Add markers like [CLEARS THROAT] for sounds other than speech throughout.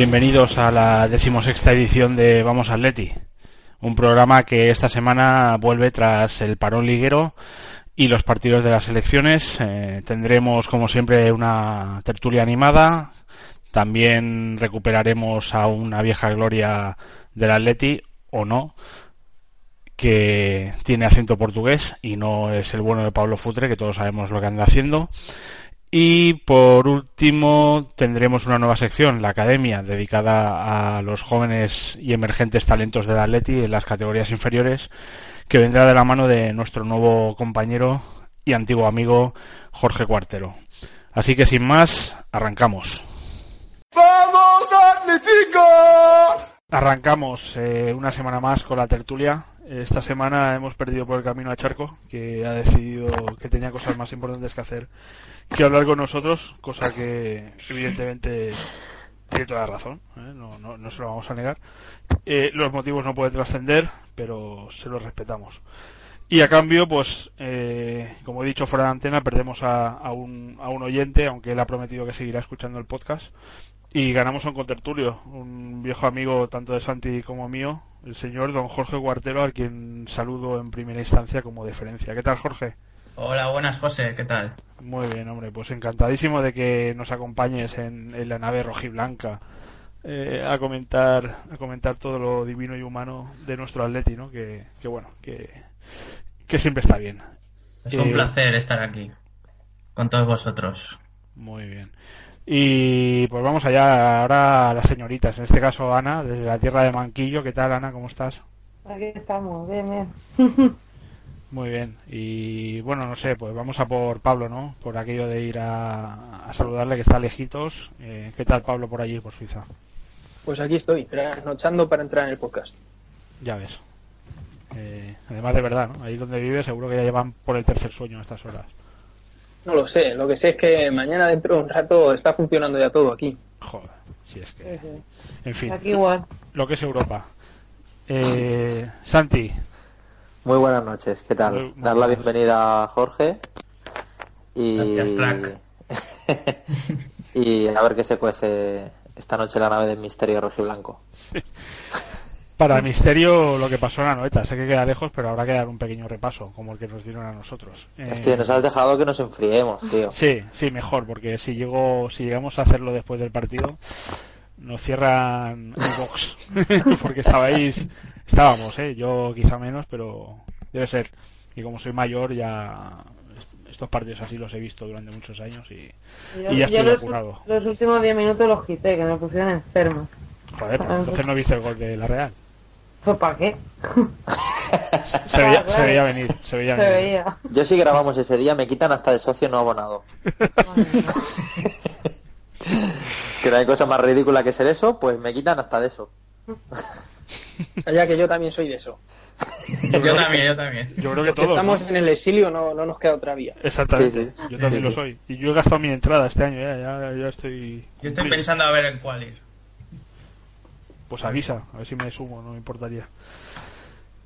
Bienvenidos a la decimosexta edición de Vamos Atleti, un programa que esta semana vuelve tras el parón liguero y los partidos de las elecciones. Eh, tendremos, como siempre, una tertulia animada. También recuperaremos a una vieja gloria del Atleti, o no, que tiene acento portugués y no es el bueno de Pablo Futre, que todos sabemos lo que anda haciendo. Y por último tendremos una nueva sección, la Academia, dedicada a los jóvenes y emergentes talentos del Atleti en las categorías inferiores, que vendrá de la mano de nuestro nuevo compañero y antiguo amigo Jorge Cuartero. Así que sin más, arrancamos. ¡Vamos Atlético! Arrancamos eh, una semana más con la tertulia. Esta semana hemos perdido por el camino a Charco, que ha decidido que tenía cosas más importantes que hacer que hablar con nosotros, cosa que evidentemente tiene toda la razón, ¿eh? no, no, no se lo vamos a negar. Eh, los motivos no pueden trascender, pero se los respetamos. Y a cambio, pues, eh, como he dicho fuera de antena, perdemos a, a, un, a un oyente, aunque él ha prometido que seguirá escuchando el podcast. Y ganamos a un contertulio, un viejo amigo tanto de Santi como mío, el señor don Jorge Guartero, a quien saludo en primera instancia como deferencia. ¿Qué tal, Jorge? Hola, buenas, José, ¿qué tal? Muy bien, hombre, pues encantadísimo de que nos acompañes en, en la nave rojiblanca eh, a comentar a comentar todo lo divino y humano de nuestro Atleti, ¿no? Que, que bueno, que, que siempre está bien. Es un Eh, placer estar aquí con todos vosotros. Muy bien. Y pues vamos allá ahora a las señoritas, en este caso Ana, desde la tierra de Manquillo. ¿Qué tal, Ana? ¿Cómo estás? Aquí estamos, bien, bien. [LAUGHS] Muy bien. Y bueno, no sé, pues vamos a por Pablo, ¿no? Por aquello de ir a, a saludarle que está lejitos. Eh, ¿Qué tal Pablo por allí, por Suiza? Pues aquí estoy, trasnochando para entrar en el podcast. Ya ves. Eh, además de verdad, ¿no? Ahí donde vives seguro que ya llevan por el tercer sueño a estas horas. No lo sé, lo que sé es que mañana dentro de un rato está funcionando ya todo aquí. Joder, si es Sí, que... sí. En fin, Aquí igual. lo que es Europa. Eh, Santi, Muy buenas noches, ¿qué tal? Muy- muy Dar la buenas. bienvenida a Jorge y... Gracias, crack. [LAUGHS] y a ver qué se cuece esta noche la nave del misterio rojiblanco. para misterio lo que pasó en la noeta. Sé que queda lejos, pero habrá que dar un pequeño repaso, como el que nos dieron a nosotros. Es Eh, que nos has dejado que nos enfriemos, tío. Sí, sí, mejor, porque si llego, si llegamos a hacerlo después del partido, nos cierran el box, [LAUGHS] porque estabais, estábamos, eh, yo quizá menos, pero debe ser. Y como soy mayor, ya est- estos partidos así los he visto durante muchos años y, Yo, y ya estoy los, vacunado. los últimos 10 minutos los quité, que me pusieron enfermo. Joder, pues entonces no viste el gol de la Real. ¿Pues para qué? [LAUGHS] Se veía, se veía venir, se veía Se venir. veía. Yo si grabamos ese día me quitan hasta de socio no abonado. [LAUGHS] que no hay cosa más ridícula que ser eso, pues me quitan hasta de eso. [LAUGHS] Ya que yo también soy de eso. Yo también, yo también. Yo creo que todos. estamos ¿no? en el exilio no, no nos queda otra vía. Exactamente, Sí, sí. yo también Sí, lo soy. Y yo he gastado mi entrada este año, ya, ya, ya estoy. Yo estoy pensando a ver en cuál ir. Pues avisa, a ver si me sumo, no me importaría.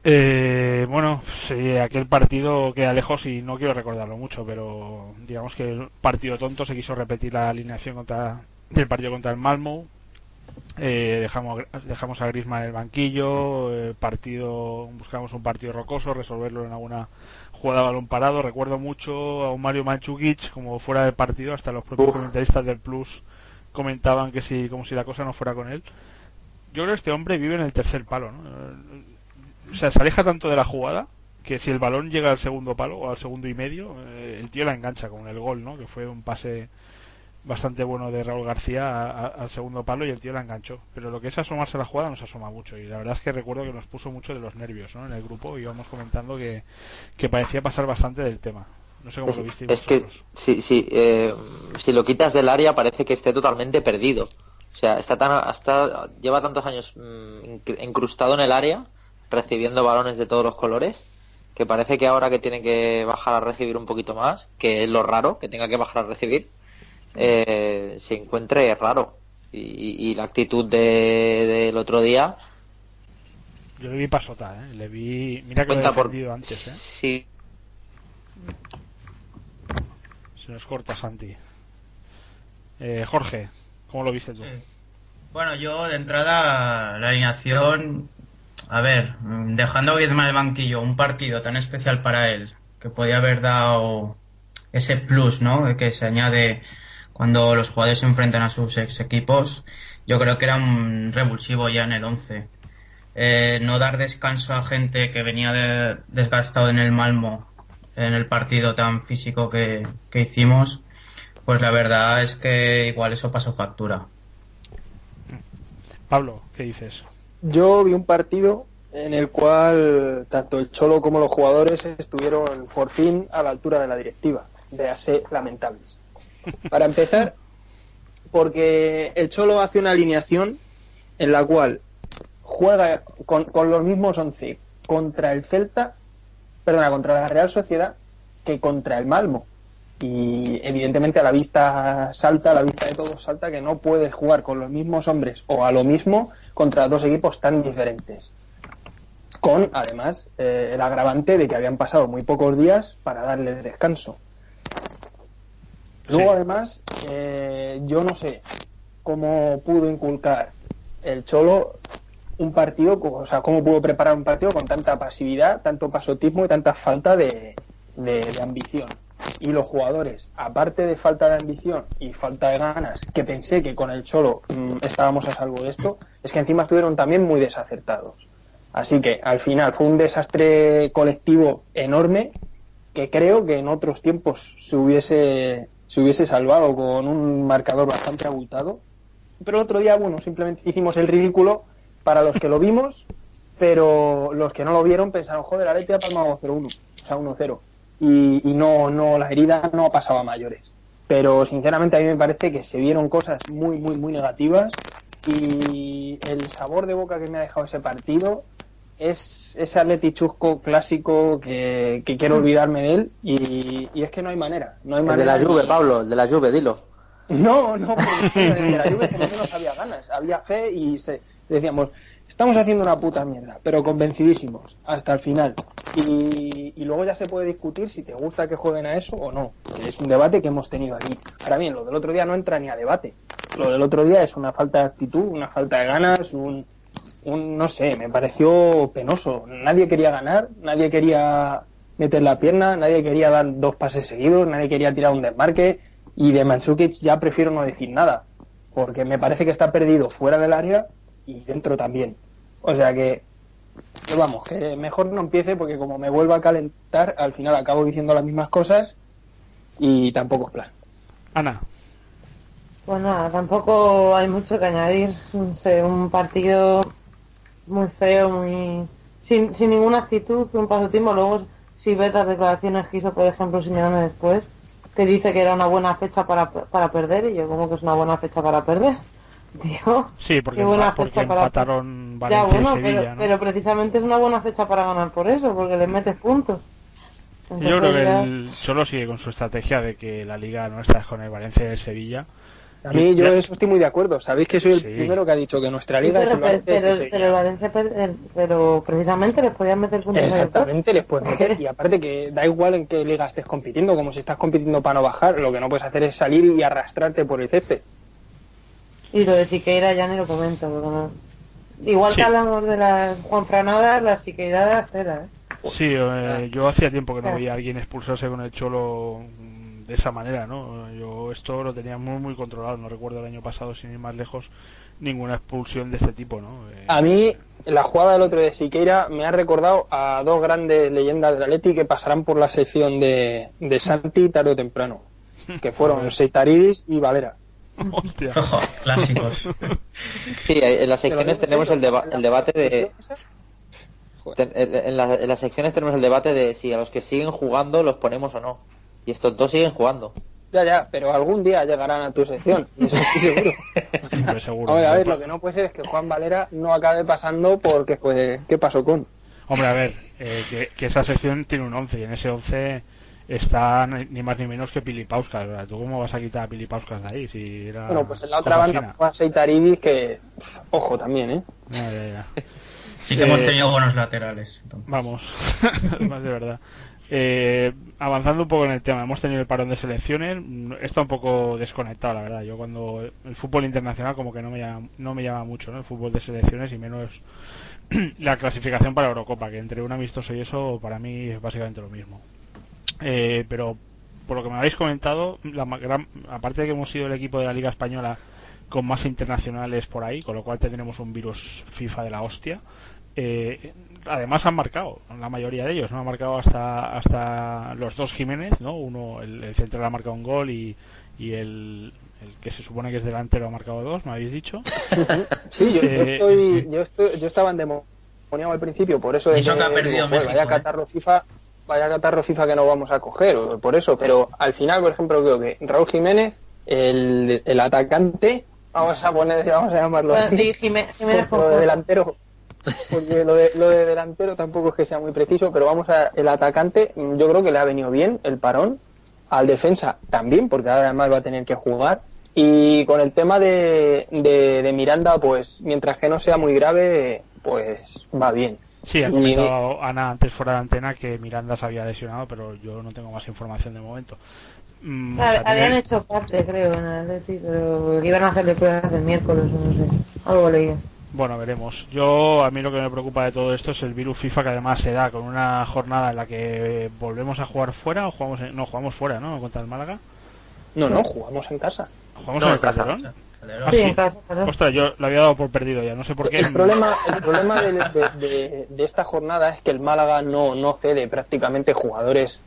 Eh, bueno, sí, aquel partido queda lejos y no quiero recordarlo mucho, pero digamos que el partido tonto se quiso repetir la alineación contra del partido contra el Malmo. Eh, dejamos, dejamos a Griezmann en el banquillo, eh, partido, buscamos un partido rocoso, resolverlo en alguna jugada de balón parado. Recuerdo mucho a un Mario Manchukic como fuera del partido, hasta los propios Uf. comentaristas del Plus comentaban que si, como si la cosa no fuera con él. Yo creo que este hombre vive en el tercer palo, ¿no? o sea, se aleja tanto de la jugada que si el balón llega al segundo palo o al segundo y medio, eh, el tío la engancha con el gol, ¿no? Que fue un pase bastante bueno de Raúl García al segundo palo y el tío la enganchó. Pero lo que es asomarse a la jugada no se asoma mucho y la verdad es que recuerdo que nos puso mucho de los nervios, ¿no? En el grupo íbamos comentando que, que parecía pasar bastante del tema. No sé cómo Es, lo visteis es que vosotros. si, si, eh, si lo quitas del área parece que esté totalmente perdido. O sea, está tan, hasta, lleva tantos años mm, incr- incrustado en el área, recibiendo balones de todos los colores, que parece que ahora que tiene que bajar a recibir un poquito más, que es lo raro, que tenga que bajar a recibir, eh, se encuentre raro. Y, y la actitud de- del otro día, Yo le vi pasota, ¿eh? Le vi... Mira que lo he cuenta por... antes, ¿eh? Sí, Se nos corta Santi. Eh, Jorge, ¿cómo lo viste tú? Sí. Bueno, yo de entrada la alineación, a ver, mm, dejando a Griezmann el banquillo, un partido tan especial para él, que podía haber dado ese plus, ¿no? De que se añade cuando los jugadores se enfrentan a sus ex equipos, yo creo que era un revulsivo ya en el 11. Eh, no dar descanso a gente que venía de- desgastado en el Malmo en el partido tan físico que, que hicimos, pues la verdad es que igual eso pasó factura. Pablo, ¿qué dices? Yo vi un partido en el cual tanto el Cholo como los jugadores estuvieron por fin a la altura de la directiva. Véase lamentables. Para empezar, porque el Cholo hace una alineación en la cual juega con, los mismos 11 contra el Celta, perdona, contra la Real Sociedad que contra el Malmo. Y evidentemente a la vista salta, a la vista de todos salta que no puedes jugar con los mismos hombres o a lo mismo contra dos equipos tan diferentes. Con, además, eh, el agravante de que habían pasado muy pocos días para darle descanso. Luego, Sí. además, eh, yo no sé cómo pudo inculcar el Cholo un partido, o sea, cómo pudo preparar un partido con tanta pasividad, tanto pasotismo y tanta falta de, de- de ambición. Y los jugadores, aparte de falta de ambición y falta de ganas, que pensé que con el Cholo mm, estábamos a salvo de esto, es que encima estuvieron también muy desacertados. Así que al final fue un desastre colectivo enorme que creo que en otros tiempos se hubiese, se hubiese salvado con un marcador bastante abultado. Pero el otro día, bueno, simplemente hicimos el ridículo para los que lo vimos, pero los que no lo vieron pensaron, joder, la Leti ha palmado 0-1, o sea, 1-0. Y, y no, no, la herida no ha pasado a mayores. Pero sinceramente a mí me parece que se vieron cosas muy, muy, muy negativas y el sabor de boca que me ha dejado ese partido es ese Atleti chusco clásico que, que quiero olvidarme de él y, y es que no hay manera. No hay el de manera la Juve, ni- Pablo, el de la Juve, dilo. [LAUGHS] no, no, porque el de la Juve lo menos había ganas, había fe y se, decíamos, estamos haciendo una puta mierda, pero convencidísimos, hasta el final. Y, y luego ya se puede discutir si te gusta que jueguen a eso o no, que es un debate que hemos tenido aquí. Ahora bien, lo del otro día no entra ni a debate. Lo del otro día es una falta de actitud, una falta de ganas, un, un no sé, me pareció penoso. Nadie quería ganar, nadie quería meter la pierna, nadie quería dar dos pases seguidos, nadie quería tirar un desmarque y de Mandzukic ya prefiero no decir nada, porque me parece que está perdido fuera del área y dentro también. O sea que, que vamos, que mejor no empiece porque como me vuelva a calentar, al final acabo diciendo las mismas cosas y tampoco es plan. Ana, Pues nada, tampoco hay mucho que añadir. No sé, un partido muy feo, muy sin, sin ninguna actitud, un pasotismo. Luego, si ves las declaraciones que hizo, por ejemplo, Simeone después, que dice que era una buena fecha para, para perder, y yo como que es una buena fecha para perder. [LAUGHS] Tío, sí, porque, qué buena porque fecha para empataron ya, Valencia bueno, y Sevilla, pero, ¿no? pero precisamente es una buena fecha para ganar por eso, porque le metes puntos. Yo creo que ya- el Cholo sigue con su estrategia de que la liga nuestra es con el Valencia y el Sevilla. A mí yo eso estoy muy de acuerdo. Sabéis que soy el Sí. primero que ha dicho que nuestra Sí, liga es pero, el Valencia y el pero, pero el Valencia, per- el- pero precisamente les podían meter puntos. Exactamente, les puedes meter. Y aparte que da igual en qué liga estés compitiendo, como si estás compitiendo para no bajar, lo que no puedes hacer es salir y arrastrarte por el césped. Y lo de Siqueira ya ni lo comento. no- Igual Sí. que hablamos de las Juanfranadas, las Siqueiradas, tela, ¿eh? Sí, eh, yo hacía tiempo que no veía a alguien expulsarse con el Cholo de esa manera, ¿no? Yo esto lo tenía muy muy controlado, no recuerdo el año pasado sin ir más lejos ninguna expulsión de este tipo, ¿no? Eh, A mí, la jugada del otro de Siqueira me ha recordado a dos grandes leyendas del Atleti que pasarán por la sección de, de Santi tarde o temprano, que fueron [LAUGHS] Seitaridis y Valera. hostia. [LAUGHS] Clásicos. Sí, en las secciones tenemos en el, deba- el debate de... la- en las secciones tenemos el debate de si a los que siguen jugando los ponemos o no. Y estos dos siguen jugando. Ya, ya, pero algún día llegarán a tu sección, eso estoy seguro. [LAUGHS] Hombre, seguro. A ver, a ver, lo que no puede ser es que Juan Valera no acabe pasando porque, pues, ¿qué pasó con? Hombre, a ver, eh, que, que esa sección tiene un 11 y en ese 11 está ni más ni menos que Pilipauskas. ¿verdad? ¿Tú cómo vas a quitar a Pilipauskas de ahí? Si era Bueno, pues en la otra banda fina? Juan Seitaridis que, ojo también, ¿eh? Ya, ya, ya. Sí que hemos Eh, tenido buenos laterales. entonces. Vamos, [LAUGHS] más de verdad. Eh, avanzando un poco en el tema, hemos tenido el parón de selecciones. mm, Está un poco desconectado, la verdad. Yo cuando el fútbol internacional como que no me llama, no me llama mucho, ¿no? El fútbol de selecciones y menos [CLEARS THROAT] la clasificación para Eurocopa, que entre un amistoso y eso para mí es básicamente lo mismo. Eh, pero por lo que me habéis comentado, la gran- aparte de que hemos sido el equipo de la Liga Española con más internacionales por ahí, con lo cual tendremos un virus FIFA de la hostia. Eh, además han marcado, la mayoría de ellos, no han marcado hasta hasta los dos Jiménez, ¿no? Uno, el, el central ha marcado un gol y, y el, el que se supone que es delantero ha marcado dos, me habéis dicho. [LAUGHS] Sí, yo, yo Eh, estoy, sí. Yo, estoy, yo estaba endemoniado al principio, por eso de eso que ha perdido "Joder, México, vaya ¿eh?". catarro FIFA, vaya catarro FIFA que no vamos a coger, o por eso, pero al final, por ejemplo, creo que Raúl Jiménez, el, el atacante, vamos a poner, vamos a llamarlo así, di Jimé- Jiménez [LAUGHS] por delantero, porque lo de, lo de delantero tampoco es que sea muy preciso, pero vamos a, el atacante, mm, yo creo que le ha venido bien el parón, al defensa también, porque ahora además va a tener que jugar, y con el tema de, de, de Miranda, pues mientras que no sea muy grave, pues va bien. Sí, ha Y- comentado Ana antes fuera de antena que Miranda se había lesionado, pero yo no tengo más información de momento. Mm, Habían hecho parte, creo, en el pero que iban a hacerle pruebas el miércoles, o no sé. Algo leí. Bueno, veremos. Yo, a mí lo que me preocupa de todo esto es el virus FIFA que además se da con una jornada en la que volvemos a jugar fuera o jugamos en- no jugamos fuera, ¿no? Contra el Málaga. No, no, jugamos en casa. Jugamos No, en el en casa. Calderón. Calderón. Ah, Sí, sí. en casa, claro. Ostras, yo lo había dado por perdido ya, no sé por qué. El problema, el problema de, de- de- de esta jornada es que el Málaga no, no cede prácticamente jugadores.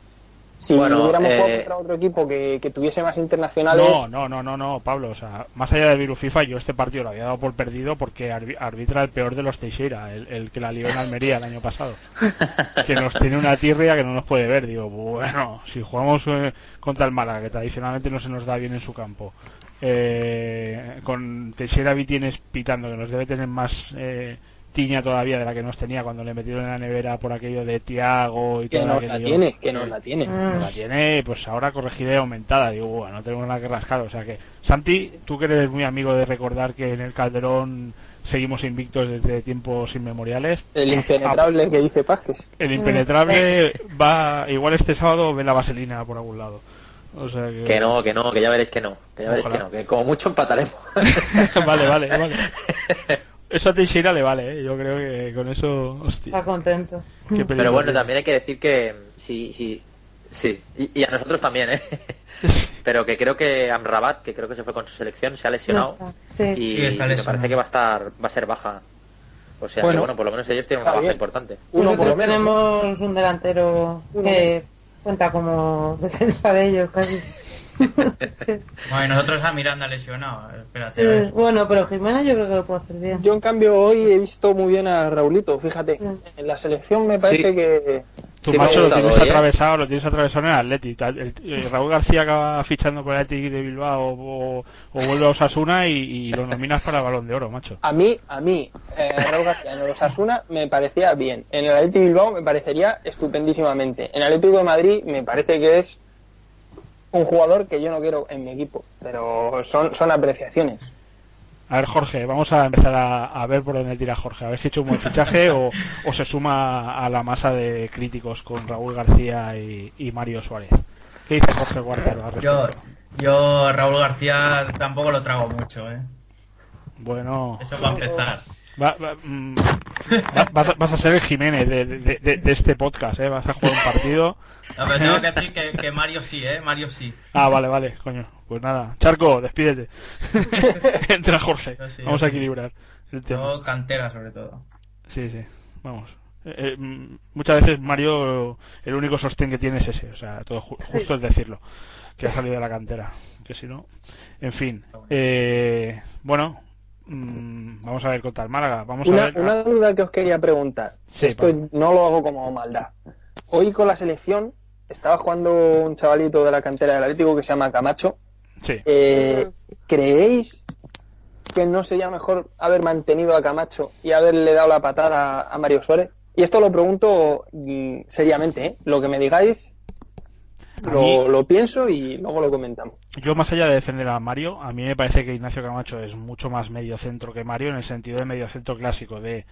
Si Bueno, hubiéramos eh, jugado contra otro equipo que, que tuviese más internacionales, No, no, no, no, no, Pablo. O sea, más allá del virus FIFA, yo este partido lo había dado por perdido porque arbi- arbitra el peor de los Teixeira, el, el que la lió en Almería el año pasado. [LAUGHS] que nos tiene una tirria que no nos puede ver. Digo, bueno, si jugamos eh, contra el Málaga, que tradicionalmente no se nos da bien en su campo, eh, con Teixeira Vitienes pitando, que nos debe tener más eh, tiña todavía de la que nos tenía cuando le metieron en la nevera por aquello de Tiago y que todo nos aquello. la tiene, que nos la tiene. Mm. La tiene, pues ahora corregida y aumentada. Digo, bueno, no tenemos nada que rascar. O sea que, Santi, tú que eres muy amigo de recordar que en el Calderón seguimos invictos desde tiempos inmemoriales. El impenetrable que dice Pazques. El impenetrable va, igual este sábado ve la vaselina por algún lado. O sea que. Que no, que no, que ya veréis que no. Que ya veréis que no, que como mucho empataremos. [LAUGHS] vale, vale, vale. Eso a Teixeira le vale, ¿eh? Yo creo que con eso. Hostia. Está contento. Pero bueno, también hay que decir que sí, sí, sí. Y, y a nosotros también, ¿eh? [LAUGHS] Pero que creo que Amrabat, que creo que se fue con su selección, se ha lesionado. No sí. Y Sí, está me lesionado. parece que va a estar, va a ser baja. O sea, Bueno. que bueno, por lo menos ellos tienen una baja bien. importante. Uno por Nosotros lo menos. tenemos un delantero que cuenta como [LAUGHS] defensa de ellos casi. [LAUGHS] Bueno, y nosotros a Miranda lesionado. Espérate, a Sí, ver. bueno, pero Jiménez yo creo que lo puede hacer bien. Yo en cambio hoy he visto muy bien a Raulito, fíjate. En la selección me parece Sí. que Tu Sí macho lo tienes hoy, ¿eh? atravesado, lo tienes atravesado en el Atleti. El- eh, Raúl García acaba fichando con el Atleti de Bilbao o, o vuelve a Osasuna y, y lo nominas para el Balón de Oro, macho. a mí, a mí, eh, Raúl García en el Osasuna me parecía bien. En el Atleti Bilbao me parecería estupendísimamente. En el Atlético de Madrid me parece que es un jugador que yo no quiero en mi equipo, pero son, son apreciaciones. A ver, Jorge, vamos a empezar a, a ver por dónde tira Jorge. A ver si ha hecho un buen fichaje o, o se suma a la masa de críticos con Raúl García y, y Mario Suárez. ¿Qué dice Jorge Guartero al Yo, yo a Raúl García tampoco lo trago mucho, ¿eh? Bueno, Eso va a empezar. Va- va- mm, Vas a, vas a ser el Jiménez de, de- de- de este podcast, ¿eh? Vas a jugar un partido. No, pero tengo que decir que, que Mario sí, ¿eh? Mario sí. Ah, vale, vale, coño. Pues nada. Charco, despídete. [LAUGHS] Entra Jorge. Sí, Vamos a equilibrar el tema. Cantera, sobre todo. Sí, sí, vamos. Eh, eh, mm, muchas veces Mario el único sostén que tiene es ese, o sea, todo ju- justo es decirlo, que ha salido de la cantera, que si no, en fin. Eh, bueno, mm, vamos a ver contra el Málaga, vamos a Una, ver. una duda que os quería preguntar. Sí, Esto no lo hago como maldad. Hoy con la selección estaba jugando un chavalito de la cantera del Atlético que se llama Camacho. Sí, Eh, ¿Creéis que no sería mejor haber mantenido a Camacho y haberle dado la patada a Mario Suárez? Y esto lo pregunto mm, seriamente, ¿eh? Lo que me digáis A lo, mí- lo pienso y luego lo comentamos. yo más allá de defender a Mario, a mí me parece que Ignacio Camacho es mucho más medio centro que Mario en el sentido de medio centro clásico, de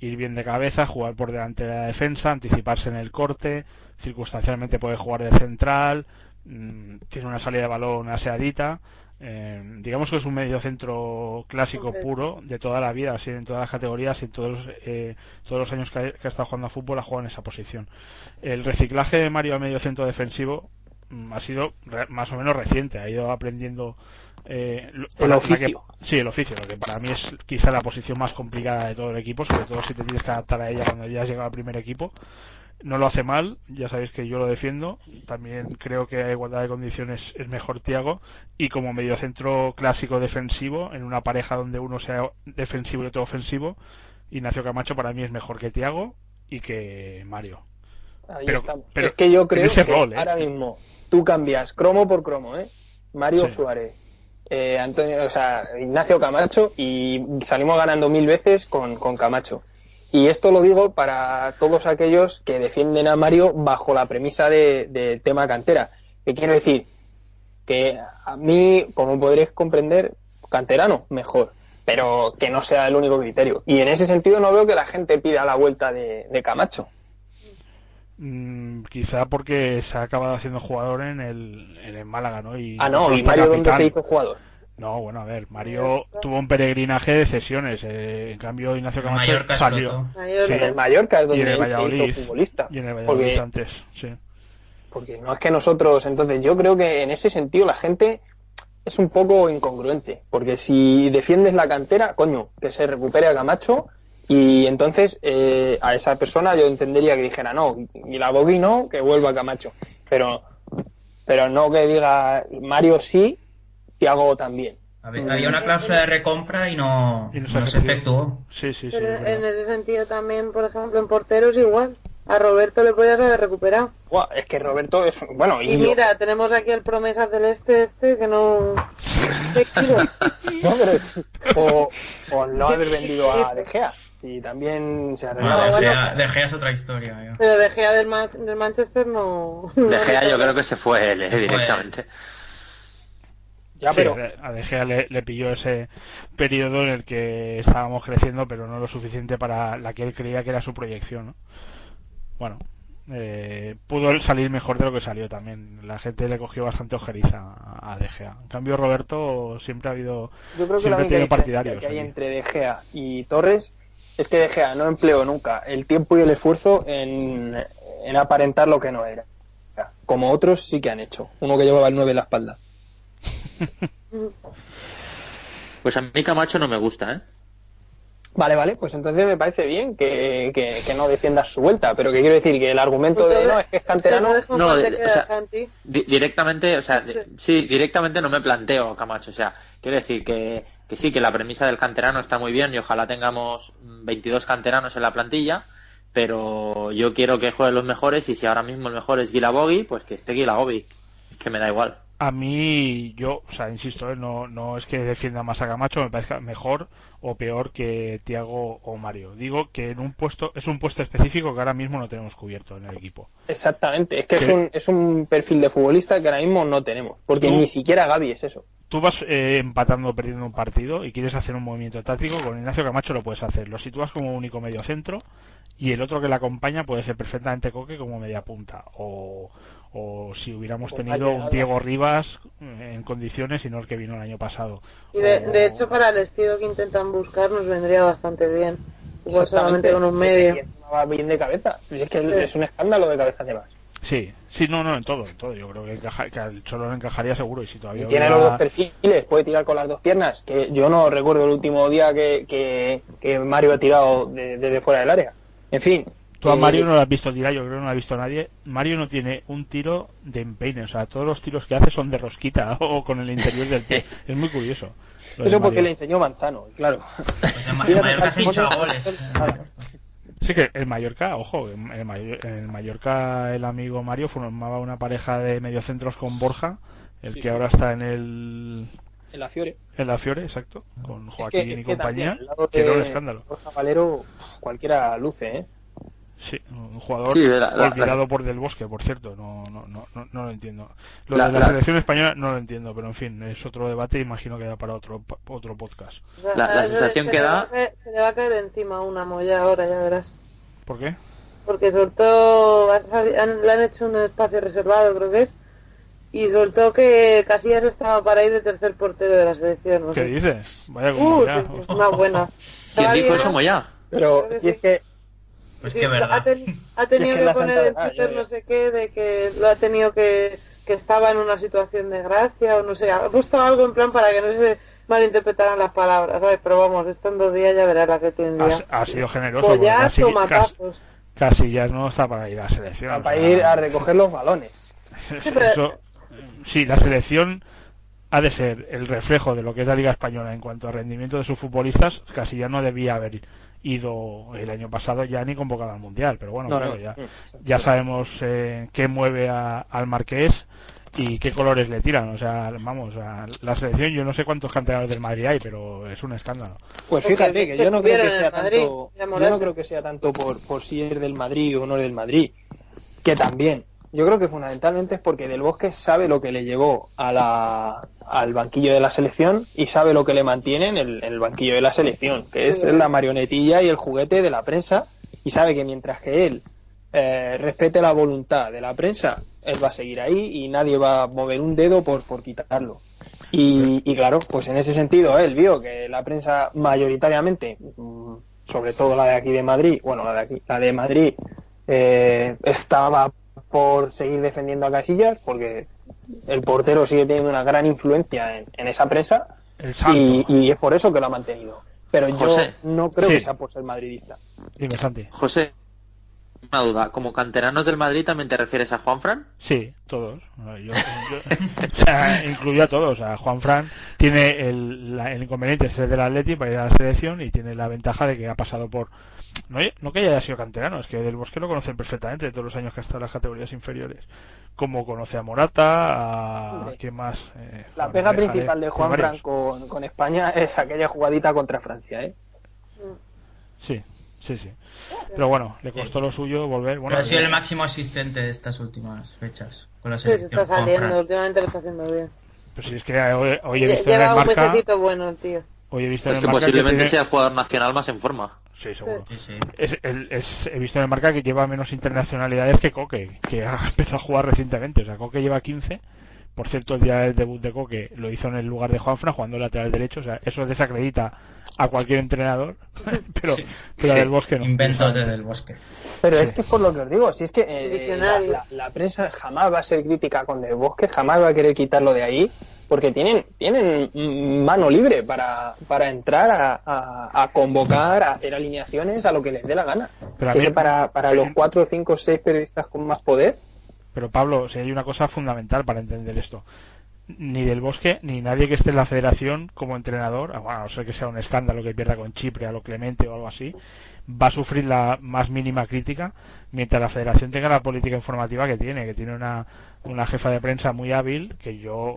ir bien de cabeza, jugar por delante de la defensa, anticiparse en el corte, circunstancialmente puede jugar de central, mm, tiene una salida de balón aseadita. Eh, digamos que es un medio centro clásico puro de toda la vida, así en todas las categorías y en todos los, eh, todos los años que ha, que ha estado jugando a fútbol ha jugado en esa posición. El reciclaje de Mario a medio centro defensivo mm, ha sido re- más o menos reciente, ha ido aprendiendo eh, El oficio. que- sí, el oficio, lo que para mí es quizá la posición más complicada de todo el equipo, sobre todo si te tienes que adaptar a ella cuando ya has llegado al primer equipo. No lo hace mal, ya sabéis que yo lo defiendo. También creo que a igualdad de condiciones es mejor Tiago. Y como mediocentro clásico defensivo, en una pareja donde uno sea defensivo y otro ofensivo, Ignacio Camacho para mí es mejor que Tiago y que Mario. Ahí Pero- estamos. pero es que yo creo que rol, ¿eh? ahora mismo tú cambias cromo por cromo, ¿eh? Mario Sí. Suárez, eh, Antonio, o sea, Ignacio Camacho y salimos ganando mil veces con, con Camacho. Y esto lo digo para todos aquellos que defienden a Mario bajo la premisa de, de tema cantera. Que quiero decir que a mí, como podréis comprender, canterano, mejor. Pero que no sea el único criterio. Y en ese sentido no veo que la gente pida la vuelta de, de Camacho. Mm, quizá porque se ha acabado haciendo jugador en el, en el Málaga, ¿no? Y Ah, no, ¿y Mario dónde se hizo jugador? No, bueno, a ver, Mario tuvo un peregrinaje de cesiones. eh, en cambio, Ignacio Camacho salió. Sí. En el Mallorca es Y donde en el él se Valladolid. hizo futbolista. Y en el Valladolid Porque, antes, sí. porque no es que nosotros, entonces yo creo que en ese sentido la gente es un poco incongruente. Porque si defiendes la cantera, coño, que se recupere a Camacho y entonces eh, a esa persona yo entendería que dijera, no, y la Bogui no, que vuelva a Camacho. Pero, pero no que diga Mario sí, Tiago también. Había había una cláusula de recompra y no, Y no no se se, efectuó. Sí, sí, sí. Pero en ese sentido también, por ejemplo, en porteros igual. A Roberto le podías haber recuperado. Buah, es que Roberto es, bueno, y, Y mira, tenemos aquí el promesa celeste este que no... [LAUGHS] No, pero- o, o no haber vendido a De Gea. Si también se No, arreglaba. de, bueno. Gea, De Gea es otra historia. ya. Pero De Gea del, Man- del Manchester no... De Gea yo [LAUGHS] creo que se fue él, eh, directamente. Ya, Sí, pero a De Gea le, le pilló ese periodo en el que estábamos creciendo, pero no lo suficiente para la que él creía que era su proyección. ¿no? Bueno, eh, pudo salir mejor de lo que salió también. La gente le cogió bastante ojeriza a De Gea. En cambio, Roberto siempre ha habido. yo creo que siempre la única partidarios. que hay aquí. entre De Gea y Torres es que De Gea no empleó nunca el tiempo y el esfuerzo en, en aparentar lo que no era. Como otros sí que han hecho. Uno que llevaba el 9 en la espalda. Pues a mí Camacho no me gusta, ¿eh? Vale, vale, pues entonces me parece bien que, que- que no defiendas su vuelta, pero que quiero decir que el argumento de no es que es canterano. No, de- te o queda, sea. Di- directamente, o sea, sí, directamente no me planteo Camacho. O sea, quiero decir que, que sí, que la premisa del canterano está muy bien y ojalá tengamos mm, 22 canteranos en la plantilla, pero yo quiero que jueguen los mejores y si ahora mismo el mejor es Guilabogi, pues que esté Guilabogi. Es que me da igual. A mí, yo, o sea, insisto, ¿eh? no, no es que defienda más a Camacho, me parezca mejor o peor que Tiago o Mario. Digo que en un puesto, es un puesto específico que ahora mismo no tenemos cubierto en el equipo. Exactamente, es que es un, es un perfil de futbolista que ahora mismo no tenemos, porque Tú- ni siquiera Gaby es eso. Tú vas eh, empatando o perdiendo un partido y quieres hacer un movimiento táctico, con Ignacio Camacho lo puedes hacer. Lo sitúas como único medio centro y el otro que le acompaña puede ser perfectamente Coque como media punta. O, o si hubiéramos O tenido un Diego Rivas eh, en condiciones y no el que vino el año pasado. Y de, O- de hecho, para el estilo que intentan buscar nos vendría bastante bien. Jugó solamente con un medio. va bien de cabeza. Si es que es un escándalo de cabeza además. Sí, sí, no, no, en todo, en todo. Yo creo que, encaja, que al Cholo le encajaría seguro y si Y todavía tiene hubiera- los dos perfiles, puede tirar con las dos piernas. Que yo no recuerdo el último día que, que, que Mario ha tirado de- desde fuera del área. En fin. Tú a eh, Mario no lo has visto tirar, yo creo que no lo ha visto nadie. Mario no tiene un tiro de empeine, o sea, todos los tiros que hace son de rosquita [LAUGHS] o con el interior del pie. [LAUGHS] Es muy curioso. Eso porque le enseñó Manzano, claro. Pues en Mallorca se goles. Sí que el Mallorca, ojo, en el, el Mallorca el amigo Mario formaba una pareja de mediocentros con Borja, el Sí, que sí. ahora está en el En la Fiore. en la Fiore, exacto, con Es Joaquín que- y es que compañía, también, al lado que de escándalo. Borja Valero, cualquiera luce, ¿eh? Sí, un jugador Sí, la- la- olvidado por Del Bosque, por cierto, no, no, no, no, no lo entiendo. Lo La- de la, la- selección española no lo entiendo, pero en fin, es otro debate y imagino que da para otro pa- otro podcast. La- la se- sensación se que da- Se le va a caer encima una molla ahora, ya verás. ¿Por qué? Porque soltó, han- le han hecho un espacio reservado, creo que es, y soltó que Casillas estaba para ir de tercer portero de la selección. no ¿Qué sé. dices? Vaya Uh, como ya. sí, sí, una buena. ¿Quién dijo eso, Moya? Pero si sí. es que Pues Sí, que ha, verdad. ten- ha tenido Es que poner Santa en Verdad, Twitter no sé qué, de que lo ha tenido que, que estaba en una situación de gracia o no sé, ha puesto algo en plan para que no se malinterpretaran las palabras, ¿sabes? Pero vamos, esto en dos días ya verás la que tiene Ha, sido generoso. Pollazo, casi, matazos. casi ya no está para ir a la selección. para ir a recoger los balones. [LAUGHS] Eso- pero- eso- sí, la selección ha de ser el reflejo de lo que es la Liga Española en cuanto a rendimiento de sus futbolistas. Casi ya no debía haber ido el año pasado ya ni convocado al Mundial. Pero bueno, No, claro, no. ya, Mm. ya sabemos eh, qué mueve a- al Marqués y qué colores le tiran. O sea, vamos, a la selección yo no sé cuántos canterano del Madrid hay, pero es un escándalo. Pues fíjate que yo no creo que sea tanto, ya yo Morata. no creo que sea tanto por, por si es del Madrid o no es del Madrid, que también. Yo creo que fundamentalmente es porque Del Bosque sabe lo que le llevó a la, al banquillo de la selección y sabe lo que le mantiene en el, en el banquillo de la selección, que es la marionetilla y el juguete de la prensa, y sabe que mientras que él eh, respete la voluntad de la prensa, él va a seguir ahí y nadie va a mover un dedo por, por quitarlo. Y, y claro, pues en ese sentido él vio que la prensa mayoritariamente, mm, sobre todo la de aquí de Madrid, bueno, la de aquí, la de Madrid, eh, estaba por seguir defendiendo a Casillas, porque el portero sigue teniendo una gran influencia en, en esa prensa El santo. y, y es por eso que lo ha mantenido. Pero José. yo no creo Sí. que sea por ser madridista. Dime, Santi. José, una duda. ¿Como canteranos del Madrid también te refieres a Juanfran? Sí, todos. Yo- yo- [LAUGHS] o sea, incluyo a todos. A Juan Fran tiene el, la- el inconveniente de ser del Atleti para ir a la selección y tiene la ventaja de que ha pasado por. No, no que haya sido canterano, es que del Bosque lo conocen perfectamente de todos los años que ha estado en las categorías inferiores. Como conoce a Morata, a. Hombre. ¿Quién más? Eh, La pega principal de hay Juan. Fran con, con España [LAUGHS] es aquella jugadita contra Francia, ¿eh? Sí, sí, sí. Pero bueno, le costó lo suyo volver. Bueno, Pero ha sido eh, el máximo asistente de estas últimas fechas con la Sí, se selección. está saliendo, últimamente lo está haciendo bien. Pues sí, es que hoy, hoy he visto en Lleva el un marca. bueno tío. Hoy he visto Pues en que el marca. que posiblemente tiene- sea el jugador nacional más en forma. Sí, seguro. Sí, sí. Es, el- es- he visto en el marca que lleva menos internacionalidades que Coque, que ha [LAUGHS] empezado a jugar recientemente. O sea, Coque lleva 15. Por cierto, el día del debut de Coque lo hizo en el lugar de Juanfran, jugando lateral derecho. O sea, eso desacredita a cualquier entrenador. [LAUGHS] pero Sí. pero Sí, del Bosque no. Inventos de Del Bosque. Pero Sí. es que es por lo que os digo, si es que eh, la- la prensa jamás va a ser crítica con Del Bosque, jamás va a querer quitarlo de ahí, porque tienen tienen mano libre para, para entrar a, a- a convocar, a hacer alineaciones a lo que les dé la gana. Pero a Así mí- que para, para los cuatro, cinco, seis periodistas con más poder, Pero Pablo, si hay una cosa fundamental para entender esto. Ni del Bosque, ni nadie que esté en la federación como entrenador, bueno, a no ser que sea un escándalo que pierda con Chipre a lo Clemente o algo así, va a sufrir la más mínima crítica mientras la federación tenga la política informativa que tiene, que tiene una, una jefa de prensa muy hábil, que yo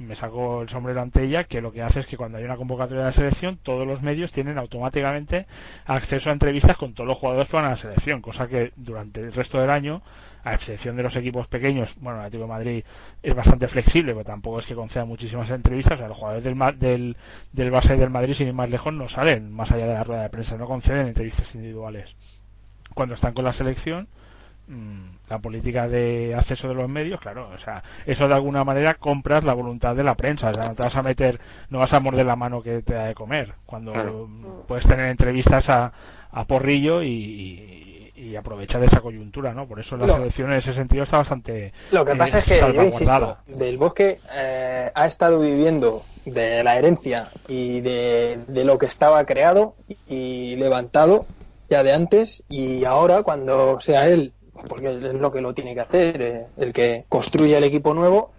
me saco el sombrero ante ella, que lo que hace es que cuando hay una convocatoria de la selección, todos los medios tienen automáticamente acceso a entrevistas con todos los jugadores que van a la selección, cosa que durante el resto del año, a excepción de los equipos pequeños, bueno, el Atlético de Madrid es bastante flexible, pero tampoco es que conceda muchísimas entrevistas, o sea, los jugadores del, del, del base del Madrid, sin ir más lejos, no salen más allá de la rueda de prensa, no conceden entrevistas individuales. Cuando están con la selección, la política de acceso de los medios, claro, o sea, eso de alguna manera compras la voluntad de la prensa, o sea, no te vas a meter, no vas a morder la mano que te da de comer, cuando Claro. puedes tener entrevistas a, a porrillo y, y- y aprovechar esa coyuntura, ¿no? Por eso la Lo- selección en ese sentido está bastante Lo que eh, pasa es que, yo salvaguardada. insisto, Del Bosque eh, ha estado viviendo de la herencia y de, de lo que estaba creado y levantado ya de antes y ahora cuando sea él, porque es lo que lo tiene que hacer, eh, el que construye el equipo nuevo,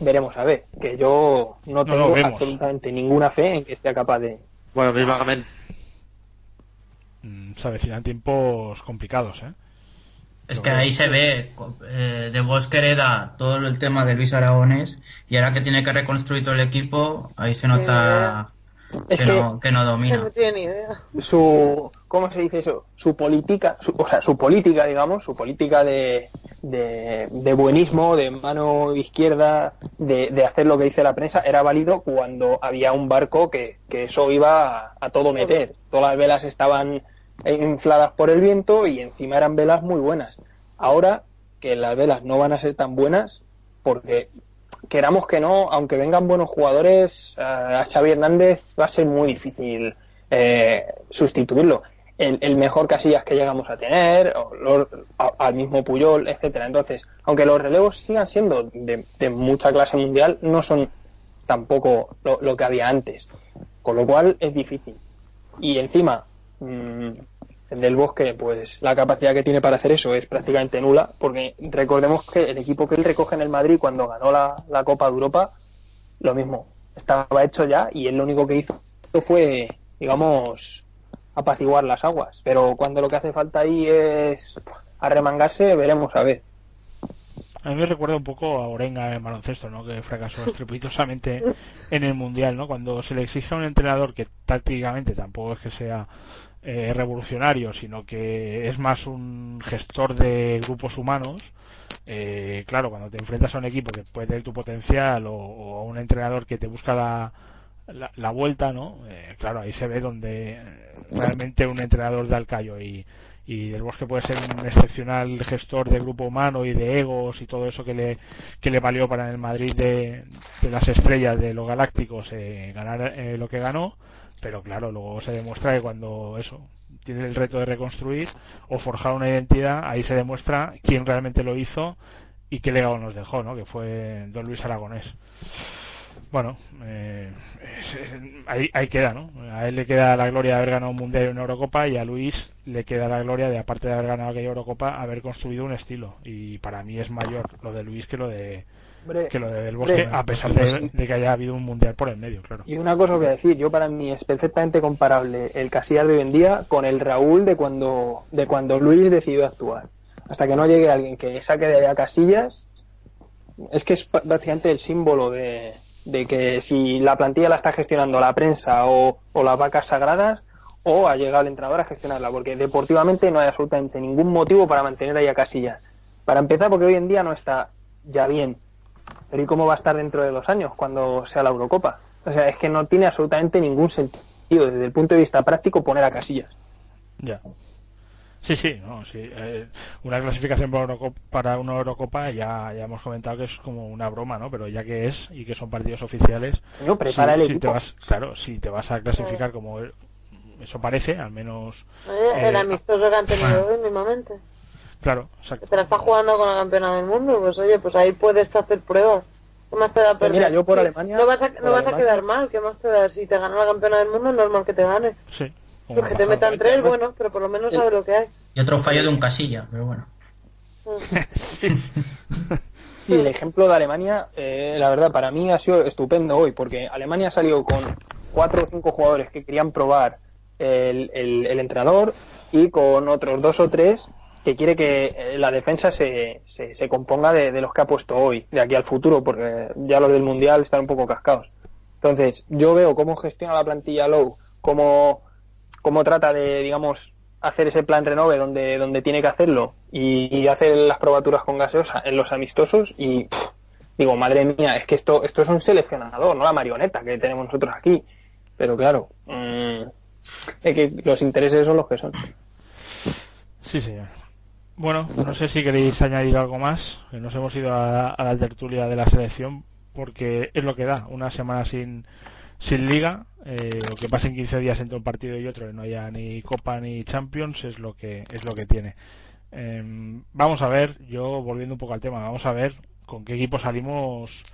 veremos a ver, que yo no tengo no, absolutamente ninguna fe en que sea capaz de... Bueno, mismamente. Mm, Se avecinan tiempos complicados, ¿eh? Es que ahí se ve, eh, de Bosque hereda todo el tema de Luis Aragones y ahora que tiene que reconstruir todo el equipo, ahí se nota Es que, que- no, que no Que no domina. tiene ni idea. su ¿cómo se dice eso? Su política, su- o sea, su política, digamos, su política de, de, de buenismo, de mano izquierda, de, de hacer lo que dice la prensa, era válido cuando había un barco que, que eso iba a, a todo meter. Todas las velas estaban infladas por el viento y encima eran velas muy buenas. Ahora que las velas no van a ser tan buenas, porque queramos que no, aunque vengan buenos jugadores, eh, a Xavi Hernández va a ser muy difícil eh, sustituirlo. El, el mejor Casillas que llegamos a tener, o al mismo Puyol, etcétera. Entonces, aunque los relevos sigan siendo de, mucha clase mundial, no son tampoco lo, lo que había antes. Con lo cual es difícil. Y encima, mm, el del Bosque, pues la capacidad que tiene para hacer eso es prácticamente nula, porque recordemos que el equipo que él recoge en el Madrid cuando ganó la, la Copa de Europa, lo mismo, estaba hecho ya y él lo único que hizo fue, digamos, apaciguar las aguas. Pero cuando lo que hace falta ahí es arremangarse, veremos a ver. A mí me recuerda un poco a Orenga en baloncesto, ¿no? Que fracasó estrepitosamente [LAUGHS] en el Mundial, ¿no? Cuando se le exige a un entrenador que tácticamente tampoco es que sea eh, revolucionario, sino que es más un gestor de grupos humanos, eh, claro, cuando te enfrentas a un equipo que puede tener tu potencial o, a un entrenador que te busca la, la, la vuelta, ¿no? Eh, claro, ahí se ve donde eh, realmente un entrenador da el callo y, y Del Bosque puede ser un excepcional gestor de grupo humano y de egos y todo eso que le, que le valió para el Madrid de, de las estrellas de los galácticos ganar eh, lo que ganó, pero claro, luego se demuestra que cuando eso tiene el reto de reconstruir o forjar una identidad, ahí se demuestra quién realmente lo hizo y qué legado nos dejó, ¿no? Que fue Don Luis Aragonés. Bueno, eh, es- ahí, ahí queda, ¿no? A él le queda la gloria de haber ganado un Mundial y una Eurocopa y a Luis le queda la gloria de, aparte de haber ganado aquella Eurocopa, haber construido un estilo. Y para mí es mayor lo de Luis que lo de Que lo de Del Bosque, a pesar pues de, que haya habido un Mundial por el medio, claro. Y una cosa os voy a decir, yo para mí es perfectamente comparable el Casillas de hoy en día con el Raúl de cuando, de cuando Luis decidió actuar. Hasta que no llegue alguien que saque de allá Casillas, es que es prácticamente el símbolo de, de que si la plantilla la está gestionando la prensa o, o las vacas sagradas, o ha llegado el entrenador a gestionarla, porque deportivamente no hay absolutamente ningún motivo para mantener ahí a Casillas. Para empezar, porque hoy en día no está ya bien. Pero ¿y cómo va a estar dentro de dos años cuando sea la Eurocopa? O sea, es que no tiene absolutamente ningún sentido desde el punto de vista práctico poner a Casillas. Ya. Sí, sí, no, sí. eh, una clasificación para, Eurocopa, para una Eurocopa ya, ya hemos comentado que es como una broma, ¿no? Pero ya que es y que son partidos oficiales, Coño, prepara si, el si te equipo. vas, claro, si te vas a clasificar como eso parece, al menos, Eh, el Eh, amistoso que han tenido hoy mismamente. Claro, exacto. Te la está jugando con la campeona del mundo, pues oye, pues ahí puedes hacer pruebas. ¿Qué más te da Pues perder? mira, yo por Sí, Alemania- No vas a, por no vas a Alemania- quedar mal, ¿qué más te da? Si te gana la campeona del mundo, es normal que te gane. Sí. como Pues ha que te metan tres, bueno, pero por lo menos sabe lo que hay. Y otro fallo de un casilla, pero bueno. [LAUGHS] Y el ejemplo de Alemania, eh, la verdad, para mí ha sido estupendo hoy, porque Alemania ha salido con cuatro o cinco jugadores que querían probar el, el- el entrenador y con otros dos o tres que quiere que eh, la defensa se, se, se componga de, de los que ha puesto hoy, de aquí al futuro, porque ya los del Mundial están un poco cascados. Entonces, yo veo cómo gestiona la plantilla Low, cómo, cómo trata de, digamos, hacer ese plan renove donde, donde tiene que hacerlo y, y hacer las probaturas con gaseosa en los amistosos y digo, madre mía, es que esto, esto es un seleccionador, no la marioneta que tenemos nosotros aquí. Pero claro, mm, es que los intereses son los que son. Sí, señor. Bueno, no sé si queréis añadir algo más. que Nos hemos ido a, la tertulia de la selección porque es lo que da. Una semana sin, sin liga, eh, o que pasen 15 días entre un partido y otro y no haya ni Copa ni Champions es lo que es lo que tiene. Em, vamos a ver, yo volviendo un poco al tema, vamos a ver con qué equipo salimos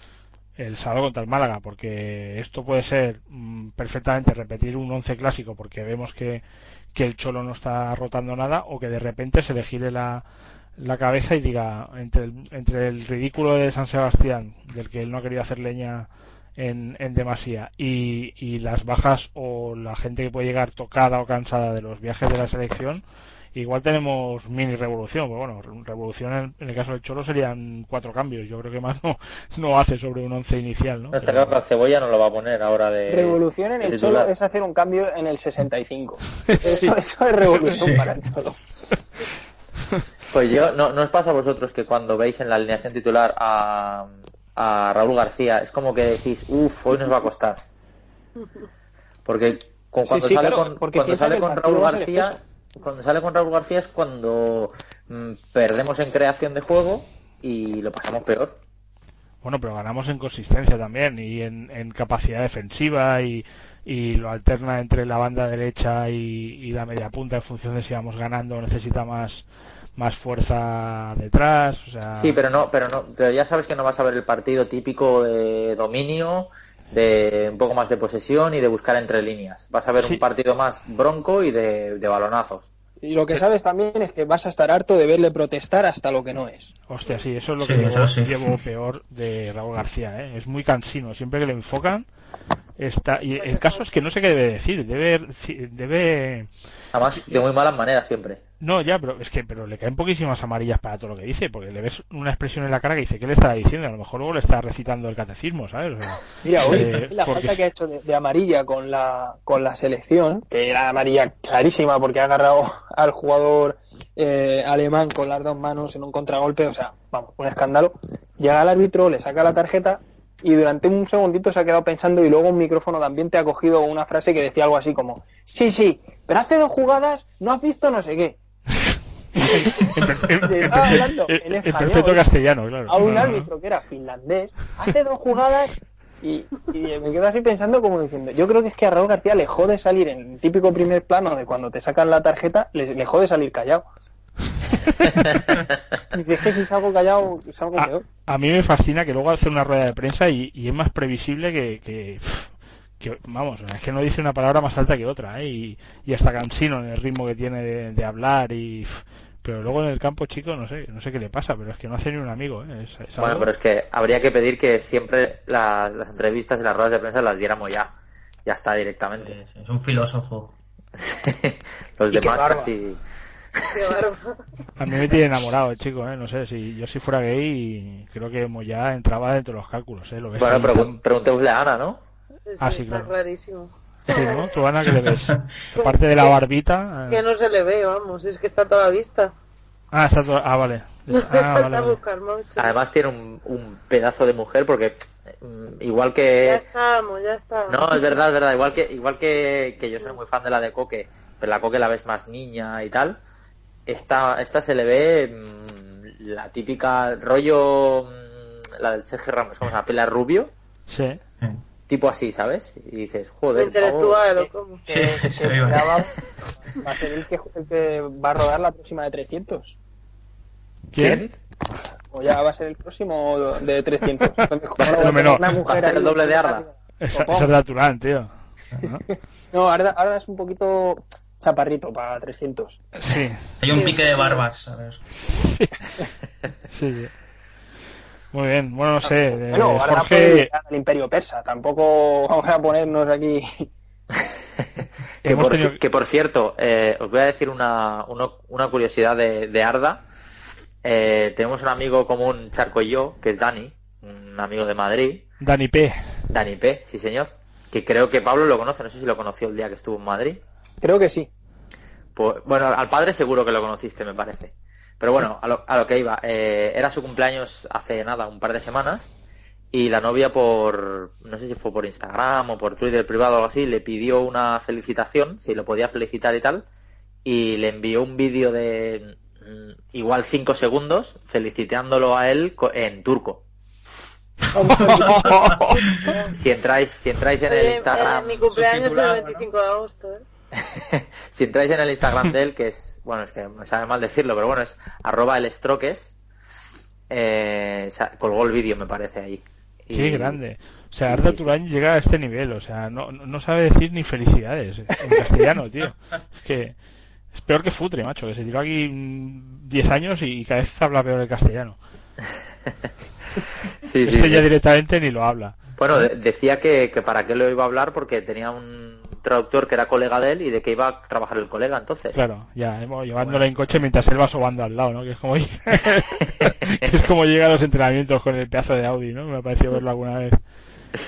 el sábado contra el Málaga, porque esto puede ser mm, perfectamente repetir un once clásico, porque vemos que, que el Cholo no está rotando nada, o que de repente se le gire la, la cabeza y diga, entre el, entre el ridículo de San Sebastián, del que él no ha querido hacer leña en, en demasía, y, y las bajas o la gente que puede llegar tocada o cansada de los viajes de la selección, igual tenemos mini revolución. Pero bueno, revolución en, en el caso del Cholo serían cuatro cambios. Yo creo que más no, no hace sobre un once inicial, ¿no? Pero- claro que la cebolla no lo va a poner ahora de. Revolución en de el titular. Cholo es hacer un cambio en el 65. [LAUGHS] Eso, eso es revolución Sí. para el Cholo. [LAUGHS] Pues yo, no, ¿no os pasa a vosotros que cuando veis en la alineación titular a, a Raúl García, es como que decís, uff, hoy nos va a costar? Porque con- Sí, cuando sí, sale claro, con, cuando sale con Raúl García. Cuando sale con Raúl García es cuando mm, perdemos en creación de juego y lo pasamos peor. Bueno, pero ganamos en consistencia también y en, en capacidad defensiva y, y lo alterna entre la banda derecha y, y la media punta en función de si vamos ganando o necesita más más fuerza detrás. O sea, Sí, pero no, pero no, pero ya sabes que no vas a ver el partido típico de dominio, de un poco más de posesión y de buscar entre líneas. Vas a ver Sí. un partido más bronco y de, de balonazos. Y lo que sabes también es que vas a estar harto de verle protestar hasta lo que no es. Hostia, sí, eso es lo Sí, que llevo, eso sí. llevo peor de Raúl García, ¿eh? Es muy cansino, siempre que le enfocan está y el caso es que no sé qué debe decir, debe debe Además, de muy malas maneras siempre. No, ya, pero es que pero le caen poquísimas amarillas para todo lo que dice, porque le ves una expresión en la cara que dice, ¿qué le estará diciendo? A lo mejor luego le está recitando el catecismo, ¿sabes? O sea, Mira, hoy eh, la porque- falta que ha hecho de, de amarilla con la, con la selección, que era amarilla clarísima porque ha agarrado [LAUGHS] al jugador eh, alemán con las dos manos en un contragolpe, o sea, vamos, un escándalo. Llega el árbitro, le saca la tarjeta y durante un segundito se ha quedado pensando y luego un micrófono también te ha cogido una frase que decía algo así como, sí, sí, pero hace dos jugadas no has visto no sé qué. En, per- en- Le en perfecto castellano, claro. a un No, no, no. árbitro que era finlandés, hace dos jugadas y, y me quedo así pensando como diciendo, yo creo que es que a Raúl García le jode salir en el típico primer plano de cuando te sacan la tarjeta, le, le jode salir callado. [LAUGHS] Y es que si salgo callado, salgo a, peor. a mí me fascina que luego hace una rueda de prensa y, y es más previsible que, que, vamos, es que no dice una palabra más alta que otra, ¿eh? y, y hasta cansino en el ritmo que tiene de, de hablar y pff, pero luego en el campo chico no sé no sé qué le pasa pero es que no hace ni un amigo ¿eh? Es- es Bueno, pero es que habría que pedir que siempre la- las entrevistas y las ruedas de prensa las diéramos ya. Ya está directamente. Es, es un filósofo. [LAUGHS] Los Y qué demás barba. casi. Qué barba. a mí me tiene enamorado el chico ¿eh? no sé si yo si fuera gay creo que ya entraba dentro de los cálculos ¿eh? lo ves Bueno, pregun- preguntémosle a Ana, ¿no? Ah, sí, está claro. clarísimo. Sí, ¿no? tú Ana que le ves [LAUGHS] aparte de la barbita Que eh, no se le ve, vamos, es que está a toda la vista. ah está todo ah vale [LAUGHS] No hace ah, falta vale, vale. buscar mucho. Además tiene un, un pedazo de mujer porque mm, igual Ya que estamos, ya estamos. no es verdad es verdad igual que igual que, que yo soy muy fan de la de Coque pero la Coque la ves más niña y tal esta esta se le ve mm, la típica rollo mm, la del Sergio Ramos como se llama pela rubio sí tipo así sabes y dices joder Intelectual cómo. Sí, Que- sí, que va a ser el que, el que va a rodar la próxima de 300. ¿quién? O ya va a ser el próximo de 300. [LAUGHS] Entonces, Va a ser lo menor. una Va a mujer ser el doble de Arda. esa, Ojo. esa es natural tío ¿No? [LAUGHS] No, Arda, Arda es un poquito chaparrito para 300. sí Hay un pique de barbas, ver. [LAUGHS] sí, sí. Muy bien, bueno, no sé. eh, Bueno, Arda puede Jorge, al imperio persa. Tampoco vamos a ponernos aquí... [LAUGHS] Que hemos por, tenido- que por cierto, eh, os voy a decir una, una, una curiosidad de, de Arda. Eh, tenemos un amigo común, Charco y yo, que es Dani, un amigo de Madrid, Dani P. Dani P, sí señor, que creo que Pablo lo conoce, no sé si lo conoció el día que estuvo en Madrid. Creo que sí. Pues, bueno, al padre seguro que lo conociste, me parece. Pero bueno, a lo, a lo que iba, eh, era su cumpleaños hace nada, un par de semanas, y la novia por, no sé si fue por Instagram o por Twitter privado o algo así, le pidió una felicitación, si lo podía felicitar y tal, y le envió un vídeo de, mm, igual cinco segundos felicitándolo a él co- en turco. [LAUGHS] Si entráis, si entráis en el Instagram, eh, mi cumpleaños es el subtitulado, ¿no? 25 de agosto, ¿eh? [LAUGHS] si entráis en el Instagram de él, que es, bueno, es que me sabe mal decirlo, pero bueno, es arroba el estroques, eh, colgó el vídeo, me parece, ahí. Y- Qué grande. O sea, Arda sí, sí. Turán llega a este nivel. O sea, no, no sabe decir ni felicidades en castellano, [LAUGHS] tío. Es que es peor que Futre, macho, que se tiró aquí mm, 10 años y cada vez habla peor el castellano. [LAUGHS] Sí, sí, Este ya directamente ni lo habla. Bueno, de- decía que, que para qué lo iba a hablar porque tenía un traductor que era colega de él y de que iba a trabajar el colega entonces. Claro, ya, llevándole en coche mientras él va sobando al lado, ¿no? Que es como, [LAUGHS] que es [LAUGHS] como llega a los entrenamientos con el pedazo de Audi, ¿no? Me ha parecido verlo alguna vez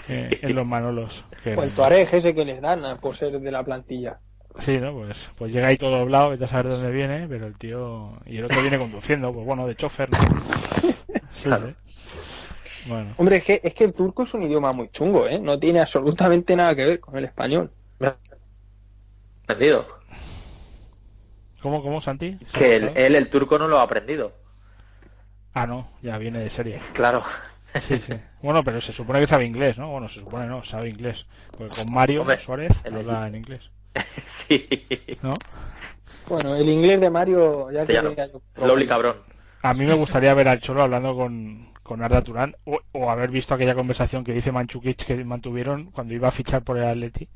eh, en los Manolos. Qué O el. Tuareg ese que les dan por ser de la plantilla. Sí, ¿no? Pues, pues llega ahí todo doblado, vete a saber dónde viene, pero el tío... Y el otro viene conduciendo, pues bueno, de chofer, ¿no? Sí, Claro. ¿eh? Bueno, Hombre, es que, es que el turco es un idioma muy chungo, ¿eh? No tiene absolutamente nada que ver con el español. Aprendido. ¿cómo, cómo, Santi? ¿Se ha Que él, él, el turco, no lo ha aprendido. Ah, no, ya viene de serie. Claro. Sí, sí. Bueno, pero se supone que sabe inglés, ¿no? Bueno, se supone no, sabe inglés. Porque con Mario Hombre, Suárez habla en inglés, [LAUGHS] sí. ¿no? Bueno, el inglés de Mario ya Castellano. quería yo Slowly cabrón. A mí me gustaría ver al Cholo hablando con, con Arda Turán o, o haber visto aquella conversación que dice Manchukic que mantuvieron cuando iba a fichar por el Atleti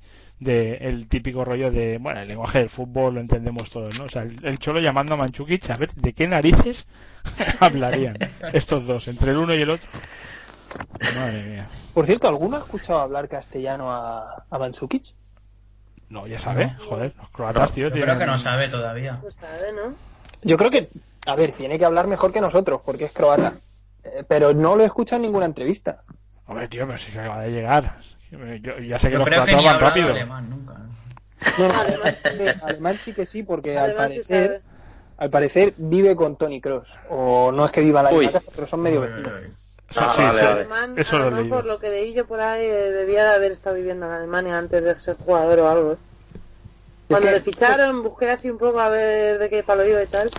de el típico rollo de, bueno, el lenguaje del fútbol lo entendemos todos, ¿no? O sea, el, el Cholo llamando a Manchukic a ver de qué narices [LAUGHS] hablarían estos dos, entre el uno y el otro. Madre mía. Por cierto, ¿alguno ha escuchado hablar castellano a, a Mandzukic? No, ya sabe, joder, los croatas, tío, Yo creo tienen- que no sabe todavía. No sabe, ¿no? Yo creo que, a ver, tiene que hablar mejor que nosotros, porque es croata. Eh, pero no lo he escuchado en ninguna entrevista. Hombre, tío, pero si que acaba de llegar. Yo ya sé que Yo los creo que croatas van rápido. alemán nunca. ¿no? Alemán, sí que, alemán sí que sí, porque al parecer, al parecer vive con Tony Cross. O no es que viva la casa, pero son medio vecinos. Ah, Sí, vale, sí. vale. Alemán, Eso por lo que leí yo por ahí, eh, debía de haber estado viviendo en Alemania antes de ser jugador o algo. ¿eh? Cuando que- le ficharon, busqué así un poco a ver de qué palo iba y tal.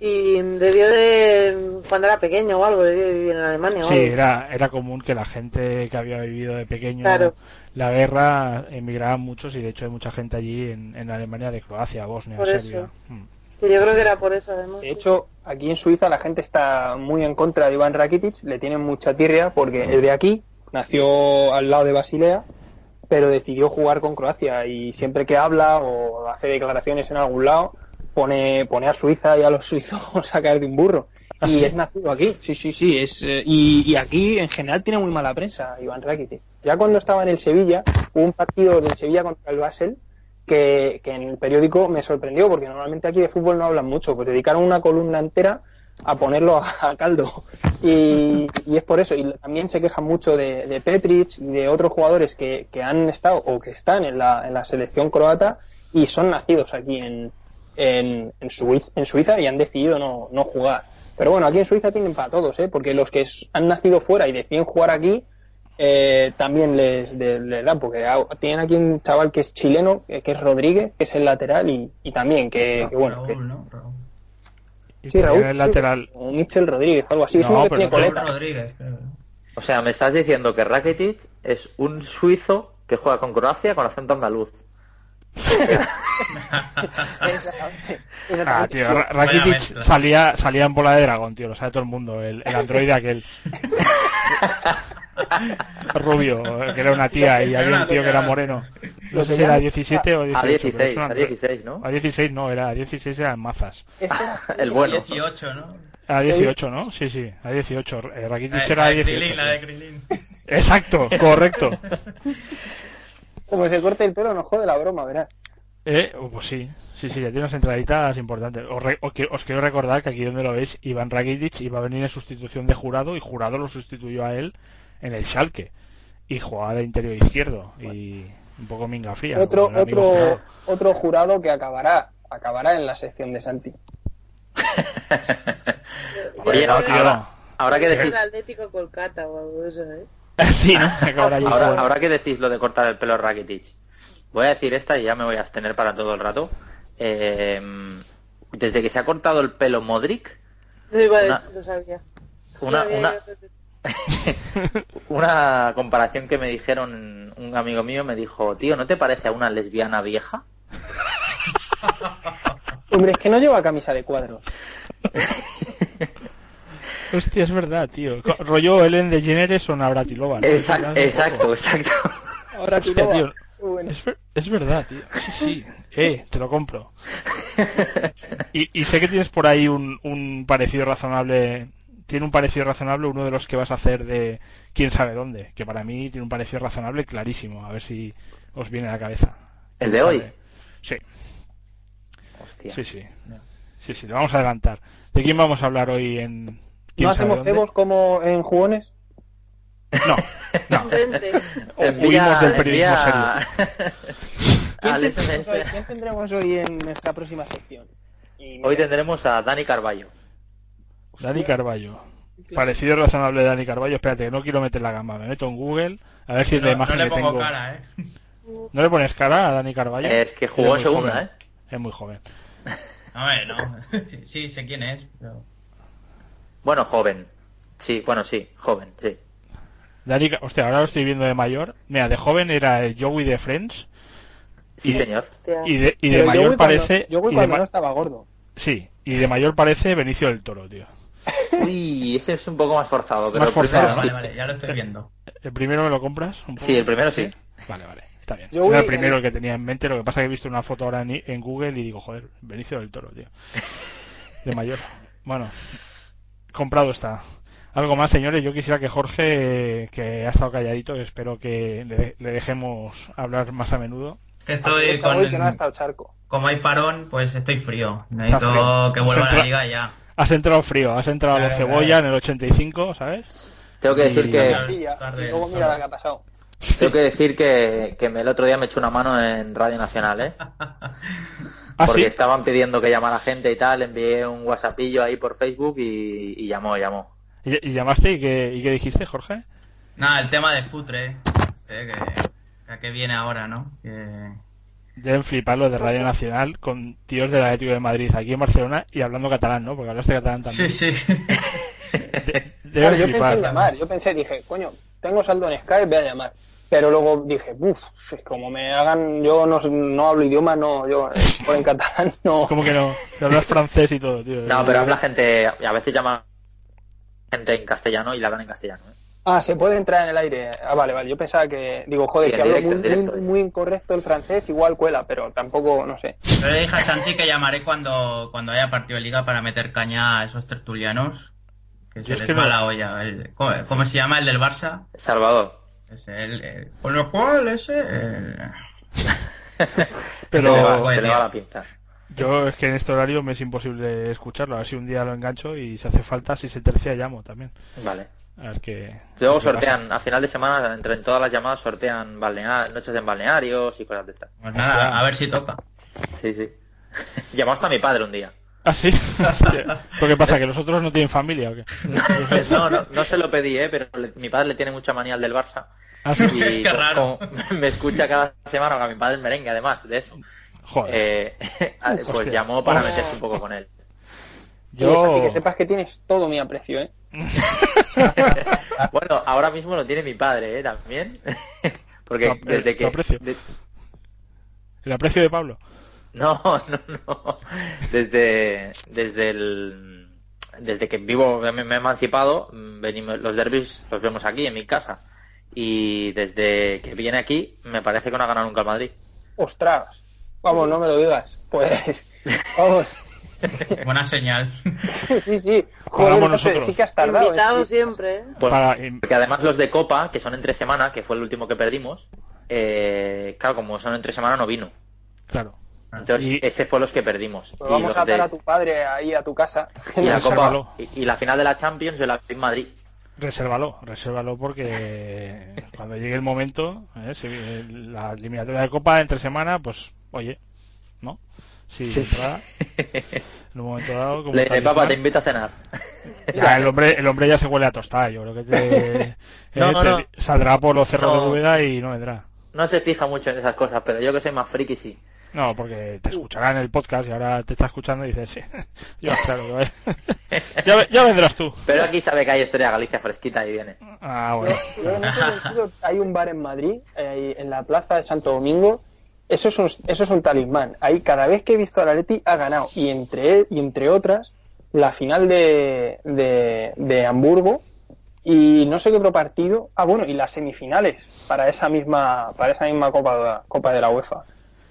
Y debió de, cuando era pequeño o algo, debió de vivir en Alemania o Sí, algo. era, era común que la gente que había vivido de pequeño Claro. la guerra emigraban muchos y de hecho hay mucha gente allí en, en Alemania de Croacia, Bosnia, Por Serbia. eso. Mm. Que yo creo que era por eso, además. De hecho, aquí en Suiza la gente está muy en contra de Iván Rakitic, le tienen mucha tirria porque es de aquí, nació al lado de Basilea, pero decidió jugar con Croacia y siempre que habla o hace declaraciones en algún lado, pone, pone a Suiza y a los suizos [LAUGHS] a caer de un burro. ¿Ah, y sí? es nacido aquí, sí, sí, sí, es, eh, y, y aquí en general tiene muy mala prensa Iván Rakitic. Ya cuando estaba en el Sevilla, hubo un partido del Sevilla contra el Basel que, que en el periódico me sorprendió, porque normalmente aquí de fútbol no hablan mucho, pues dedicaron una columna entera a ponerlo a, a caldo. Y, y es por eso, y también se quejan mucho de, de Petric y de otros jugadores que, que han estado o que están en la, en la selección croata y son nacidos aquí en, en, en, Suiza, en Suiza y han decidido no, no jugar. Pero bueno, aquí en Suiza tienen para todos, ¿eh? porque los que han nacido fuera y deciden jugar aquí, eh, también les, les dan, porque tienen aquí un chaval que es chileno, que, que es Rodríguez, que es el lateral, y, y también que, que bueno, que- Raúl, ¿no? Raúl. Sí, Raúl, el lateral. o Michel Rodríguez, algo así, es No, uno que tiene coleta. Rodríguez. O sea, me estás diciendo que Rakitic es un suizo que juega con Croacia con acento andaluz. Ah, tío, Rakitic salía, salía en bola de dragón, tío, lo sabe todo el mundo, el, el androide aquel. [LAUGHS] Rubio, que era una tía y había una un tío que era moreno. No sé si era 17 o 18. A pero es 16, un a androide. 16, ¿no? A 16 no, era a 16 eran mazas. Este [LAUGHS] El bueno. 18, ¿no? A 18, ¿no? Sí, sí, a 18. Eh, Rakitic era la a de 18. Krilin, la de Krilin. Exacto, correcto. [LAUGHS] Como se corte el pelo, nos jode la broma, verás. Eh, oh, pues sí, sí, sí, ya tiene unas entraditas importantes. Os, re- os quiero recordar que aquí donde lo veis, Iván Rakitic iba a venir en sustitución de Jurado y Jurado lo sustituyó a él en el Schalke. Y jugaba de interior izquierdo y un poco minga fría. otro, otro, Jurado. otro jurado que acabará, acabará en la sección de Santi. Oye, No, ahora, ahora, ahora que decís, el Atlético Kolkata o algo de eso, ¿eh? [LAUGHS] sí, ahora, ahora que decís lo de cortar el pelo Rakitic, voy a decir esta y ya me voy a abstener para todo el rato. Eh, desde que se ha cortado el pelo Modric, Lo iba a Una- decir, lo sabía. una, Sabía una, que- [LAUGHS] una comparación que me dijeron, un amigo mío me dijo, tío, ¿no te parece a una lesbiana vieja? [LAUGHS] Hombre, es que no lleva camisa de cuadros. Hostia, es verdad, tío. Rollo Ellen DeGeneres o Navratilova. ¿no? Exacto, exacto, exacto. Ahora Hostia, tío. Bueno. Es, ver- es verdad, tío. Sí, sí. [LAUGHS] Eh, te lo compro. Y, y sé que tienes por ahí un, un parecido razonable. Tiene un parecido razonable uno de los que vas a hacer de quién sabe dónde. Que para mí tiene un parecido razonable clarísimo. A ver si os viene a la cabeza. ¿El de hoy? Sí, Hostia. sí, sí. Sí, sí, lo vamos a adelantar. ¿De quién vamos a hablar hoy en ¿No hacemos cebos como en jugones? No, no. [LAUGHS] Vente. Huimos del periodismo [LAUGHS] ¿Quién, Alex tendremos hoy, Mestre. quién tendremos hoy en nuestra próxima sección? Y Hoy tendremos a Dani Carballo. Dani Carballo. Parecido razonable de Dani Carballo. Espérate, que no quiero meter la gama. Me meto en Google a ver si es la No, imagen no le que pongo tengo. cara, ¿eh? ¿No le pones cara a Dani Carballo? Es que jugó en segunda, joven. ¿eh? Es muy joven. Hombre, no. [LAUGHS] Sí, sí, sé quién es. Pero... Bueno, joven. Sí, bueno, sí, joven, sí. Dani, hostia, ahora lo estoy viendo de mayor. Mira, de joven era el Joey de Friends. Sí, Y- señor. Y de, y de mayor Joey cuando- parece. Joey y de cuando ma- no estaba gordo. Sí, y de mayor parece Benicio del Toro, tío. [LAUGHS] Uy, ese es un poco más forzado, pero Más el primero forzado, sí. Vale, vale, ya lo estoy viendo. [LAUGHS] ¿El primero me lo compras? un poco? Sí, el primero sí. Vale, vale, está bien. Joey, Era el primero eh, el que tenía en mente, lo que pasa es que he visto una foto ahora en, en Google y digo, joder, Benicio del Toro, tío. De mayor. Bueno, comprado está. Algo más, señores, yo quisiera que Jorge, que ha estado calladito, espero que le, le dejemos hablar más a menudo. Que Estoy Aprovecha hoy que no ha con... estado charco. Como hay parón, pues estoy frío. Necesito frío. que vuelva a la liga ya. Has entrado frío, has entrado Claro, cebolla claro. en el 85, ¿sabes? Tengo que decir Y- que Claro. Sí, ya. tarde, Y luego mira tarde. lo que ha pasado. tengo que decir que, que el otro día me echó una mano en Radio Nacional, ¿eh? [LAUGHS] Ah, Porque sí. estaban pidiendo que llamara gente y tal, envié un WhatsAppillo ahí por Facebook y, y llamó, llamó. ¿Y, y llamaste y qué, y qué dijiste, Jorge? Nada, el tema de Futre. Este, que, viene ahora, ¿no? Que... Deben flipar los de Radio Nacional con tíos del Atlético de Madrid aquí en Barcelona y hablando catalán, ¿no? Porque hablaste catalán también. Sí, sí. [LAUGHS] De- Claro, yo pensé flipar. en llamar, yo pensé, dije, coño, tengo saldo en Skype, voy a llamar. Pero luego dije, uff, como me hagan, yo no, no hablo idioma, no, yo eh, por en catalán no. [LAUGHS] Como que no, hablas francés y todo, tío. No, pero habla gente, a veces llama gente en castellano y la hablan en castellano, ¿eh? Ah, se puede entrar en el aire. Ah, vale, vale. Yo pensaba que, digo, joder, Sí, si hablo directo, muy, directo, muy, eh. muy incorrecto el francés, igual cuela, pero tampoco, no sé. Yo le dije a Santi que llamaré cuando, cuando haya partido de liga para meter caña a esos tertulianos. Que se les va no- la olla. El- ¿cómo, cómo se llama el del Barça? Salvador. Es el, el- con lo cual ese... el- [LAUGHS] Pero- [LAUGHS] se le va, Bueno, se le va tío. la pinza. Yo es que en este horario me es imposible escucharlo. A ver si un día lo engancho y si hace falta, si se tercia, llamo también. Vale. A ver qué. Luego pasa. sortean, a final de semana, entre en todas las llamadas, sortean balnea- noches en balnearios y cosas de estas. Pues nada, a ver si toca. Sí, sí. [LAUGHS] Llamó hasta mi padre un día. ¿Ah, sí? Hostia. ¿Pero qué pasa? ¿Que los otros no tienen familia o qué? No, no, no se lo pedí, ¿eh? pero le- mi padre le tiene mucha manía al del Barça. ¿Ah, [LAUGHS] sí? Y Qué raro. como [LAUGHS] me escucha cada semana, a mi padre es merengue además de eso. Joder. Eh, [LAUGHS] pues Hostia. llamó para Hostia. meterse un poco con él. Yo... Que sepas que tienes todo mi aprecio, ¿eh? Bueno, ahora mismo lo tiene mi padre, ¿eh? También. Porque desde que... aprecio. de- El aprecio de Pablo. No, no, no. Desde, desde el, desde que vivo, me, me he emancipado, mm, venimos, los derbis los vemos aquí, en mi casa. Y desde que viene aquí, me parece que no ha ganado nunca el Madrid. Ostras. Vamos, no me lo digas. Pues, [LAUGHS] vamos. Buena señal. [LAUGHS] sí, sí. Jugamos entonces nosotros. Sí que has tardado. Invitado ¿eh? siempre, ¿eh? Pues, Para- porque además los de Copa, que son entre semana, que fue el último que perdimos, eh, claro, como son entre semana no vino. Claro. Entonces, Y- ese fue los que perdimos. Pues Y vamos los a atar de- a tu padre ahí a tu casa. y la. [LAUGHS] Copa, y, y la final de la Champions yo la vi en Madrid. Resérvalo, resérvalo porque [LAUGHS] cuando llegue el momento, ¿eh? Si, la eliminatoria de Copa entre semana, pues, oye, ¿no? Si Sí, sí. entra en un momento dado, como Le, papá, te invito a cenar. ya, el hombre, el hombre ya se huele a tostar, yo creo que te, [LAUGHS] No, eh, no, te- no. saldrá por los cerros No. de Úbeda y no vendrá. No se fija mucho en esas cosas, pero yo que soy más friki sí. No, porque te escuchará en el podcast y ahora te está escuchando y dices, sí, [LAUGHS] yo, claro, [LAUGHS] ya, ya vendrás tú. Pero aquí sabe que hay historia Galicia fresquita y viene. Ah, bueno. Yo sentido, hay un bar en Madrid, eh, en la plaza de Santo Domingo. Eso es, un, eso es un talismán. Ahí cada vez que he visto al Atleti ha ganado. Y entre, y entre otras, la final de, de, de Hamburgo y no sé qué otro partido. Ah, bueno, y las semifinales para esa misma, para esa misma Copa, Copa de la UEFA.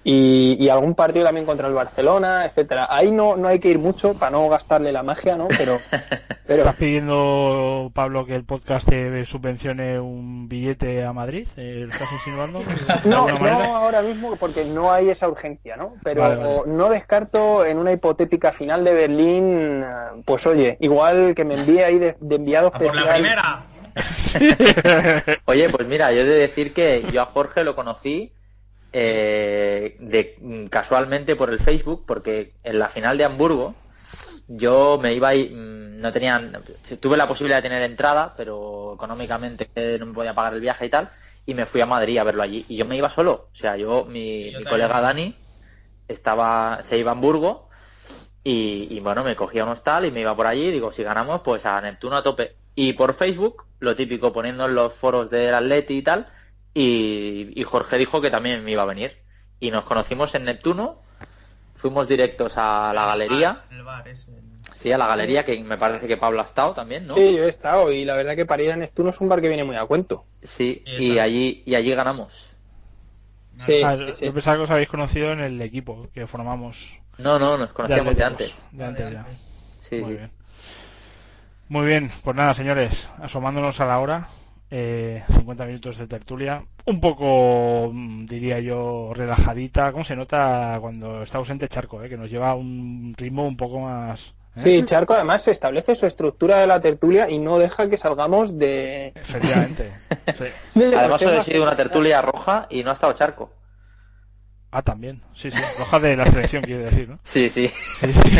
Y, y algún partido también contra el Barcelona, etcétera. Ahí no, no hay que ir mucho para no gastarle la magia, ¿no? Pero, [LAUGHS] pero ¿Estás pidiendo, Pablo, que el podcast te subvencione un billete a Madrid? Eh, ¿Lo estás insinuando? [LAUGHS] ¿De No, manera? no ahora mismo porque no hay esa urgencia, ¿no? Pero Vale, vale. no descarto en una hipotética final de Berlín, pues oye, igual que me envíe ahí de, de enviado A por la primera. [LAUGHS] Oye, pues mira, yo he de decir que yo a Jorge lo conocí eh, de, casualmente por el Facebook, porque en la final de Hamburgo yo me iba y mm, no tenía, tuve la posibilidad de tener entrada, pero económicamente no me podía pagar el viaje y tal, y me fui a Madrid a verlo allí. Y yo me iba solo, o sea, yo, mi, Yo mi colega Dani estaba, se iba a Hamburgo y, y, bueno, me cogía un hostal y me iba por allí, digo, si ganamos, pues a Neptuno a tope. Y por Facebook, lo típico, poniendo en los foros del Atleti y tal, y, y Jorge dijo que también me iba a venir. Y nos conocimos en Neptuno, fuimos directos a la galería, El bar ese. sí, a la galería, que me parece que Pablo ha estado también, ¿no? Sí, yo he estado y la verdad que para ir a Neptuno es un bar que viene muy a cuento. Sí, y allí, y allí ganamos. Sí, Ah, sí, sí. Yo pensaba que os habéis conocido en el equipo que formamos. No, no, nos conocíamos de antes. De antes ya. Sí, Muy sí. bien. Muy bien, pues nada, señores, asomándonos a la hora, eh, 50 minutos de tertulia, un poco, mm, diría yo, relajadita, ¿cómo se nota cuando está ausente Charco, eh? que nos lleva a un ritmo un poco más... ¿eh? Sí, Charco además se establece su estructura de la tertulia y no deja que salgamos de... Efectivamente. [LAUGHS] Sí. de Además, ha sido una tertulia roja y no ha estado Charco. Ah, también, sí, sí, roja de la selección, quiere decir, ¿no? Sí, sí. Sí, sí.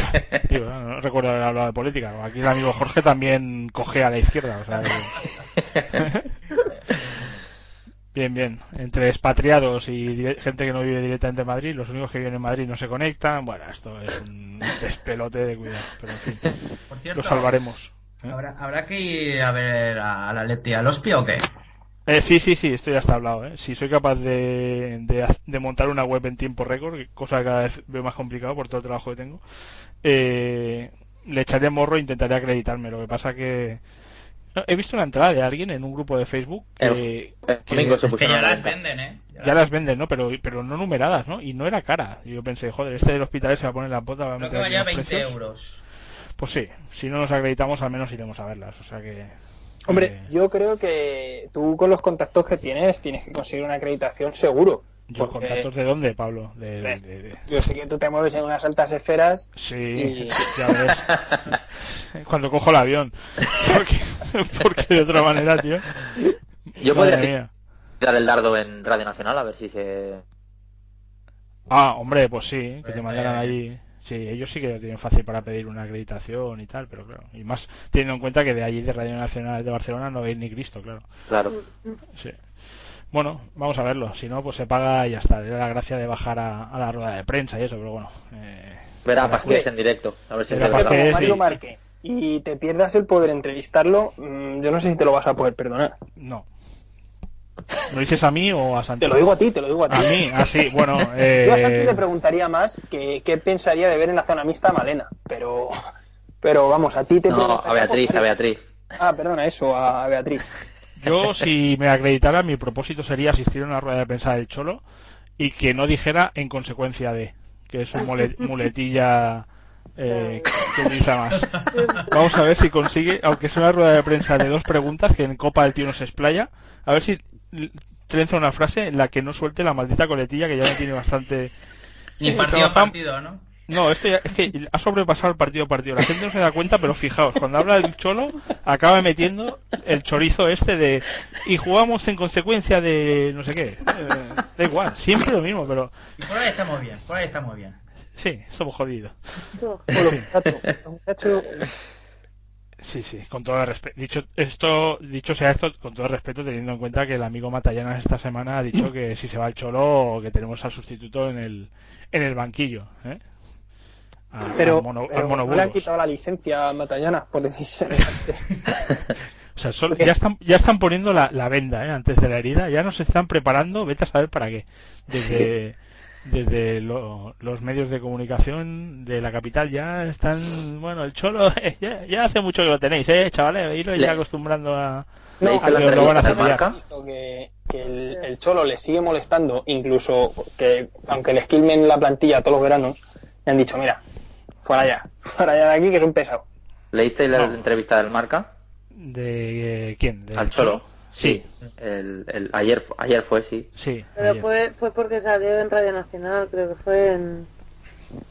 Digo, no, no recuerdo haber hablado de política. Aquí el amigo Jorge también coge a la izquierda. O sea, que- Bien, bien. Entre expatriados y gente que no vive directamente en Madrid, los únicos que viven en Madrid no se conectan. Bueno, esto es un despelote de cuidado. Pero en fin, Por cierto, lo salvaremos. ¿eh? ¿habrá, ¿habrá que ir a ver a la Leti al Hospi o qué? Eh, sí, sí, sí, esto ya está hablado. ¿eh? Si soy capaz de, de, montar una web en tiempo récord, que- cosa que cada vez veo más complicado por todo el trabajo que tengo, eh, le echaré morro e intentaré acreditarme. Lo que pasa que no, he visto una entrada de alguien en un grupo de Facebook que, El que domingo se Es que ya las venden, ¿eh? ya las venden, ¿no? Pero, pero no numeradas, ¿no? Y no era cara. Y yo pensé, joder, este del hospital se va a poner la pota, va a Creo meter que valía unos 20 precios. euros. Pues sí, si no nos acreditamos, al menos iremos a verlas. O sea que. Hombre, eh, yo creo que tú con los contactos que tienes tienes que conseguir una acreditación seguro. ¿Yo porque contactos de dónde, Pablo? De, de- de- de- Yo sé que tú te mueves en unas altas esferas Sí, Y- ya ves. Cuando cojo el avión. Porque, porque de otra manera, tío. Yo Madre podría mía. dar el dardo en Radio Nacional a ver si se. Ah, hombre, pues sí, que Pues te estaría mandaran allí. Sí, ellos sí que lo tienen fácil para pedir una acreditación y tal, pero claro. Y más teniendo en cuenta que de allí, de Radio Nacional de Barcelona, no veis ni Cristo, claro. Claro. Sí. Bueno, vamos a verlo. Si no, pues se paga y ya está. Era la gracia de bajar a, a la rueda de prensa y eso, pero bueno. Eh, Verá Pasqués en directo. A ver si. Pasqués. como Mario. Marque y te pierdas el poder entrevistarlo, mm, yo no sé si te lo vas a poder perdonar. no. ¿Lo dices a mí o a Santi? Te lo digo a ti, te lo digo a ti. A mí, así, bueno. [LAUGHS] Yo a Santi Eh... le preguntaría más que qué pensaría de ver en la zona mixta a Malena, pero pero vamos, a ti te No, a Beatriz, a. Beatriz. Ah, perdona, eso, a Beatriz. Yo, si me acreditara, mi propósito sería asistir a una rueda de prensa del Cholo y que no dijera en consecuencia de, que es un muletilla eh, que utiliza más. Vamos a ver si consigue, aunque sea una rueda de prensa de dos preguntas, que en Copa el tío no se explaya, a ver si trenza una frase en la que no suelte la maldita coletilla que ya me tiene bastante... [LAUGHS] Ni partido a partido, ¿no? No, esto ya, es que ha sobrepasado el partido a partido. La gente no se da cuenta, pero fijaos, cuando habla el cholo, acaba metiendo el chorizo este de. Y jugamos en consecuencia de. no sé qué. Eh, da igual, siempre lo mismo, pero. Y por ahí estamos bien, por ahí estamos bien. Sí, somos jodidos. Sí, sí, con todo el respeto. Dicho esto, dicho sea esto, con todo el respeto, teniendo en cuenta que el amigo Matallanas esta semana ha dicho que si se va el Cholo, que tenemos al sustituto en el, en el banquillo, ¿eh? A- Pero, al mono, al pero mono no le han quitado la licencia a Matallana por decir [LAUGHS] O sea, solo- ya están, ya están poniendo la, la venda, ¿eh? Antes de la herida, ya nos están preparando, vete a saber para qué. Desde, desde lo- los medios de comunicación de la capital ya están, bueno, el cholo, [LAUGHS] eh, ya, ya hace mucho que lo tenéis, eh, chavales, iros ya acostumbrando a, ¿Leíste a que lo van a cepillar. Marca? visto que, que el, el Cholo le sigue molestando, incluso que aunque le esquilmen la plantilla todos los veranos, le han dicho, mira, fuera allá, fuera allá de aquí que es un pesado. ¿Leíste la No. entrevista del Marca? ¿De eh, quién? ¿Del Al Cholo. Sí, El, el- ayer, ayer fue, sí. sí. Pero ayer. fue, fue porque salió en Radio Nacional, creo que fue en,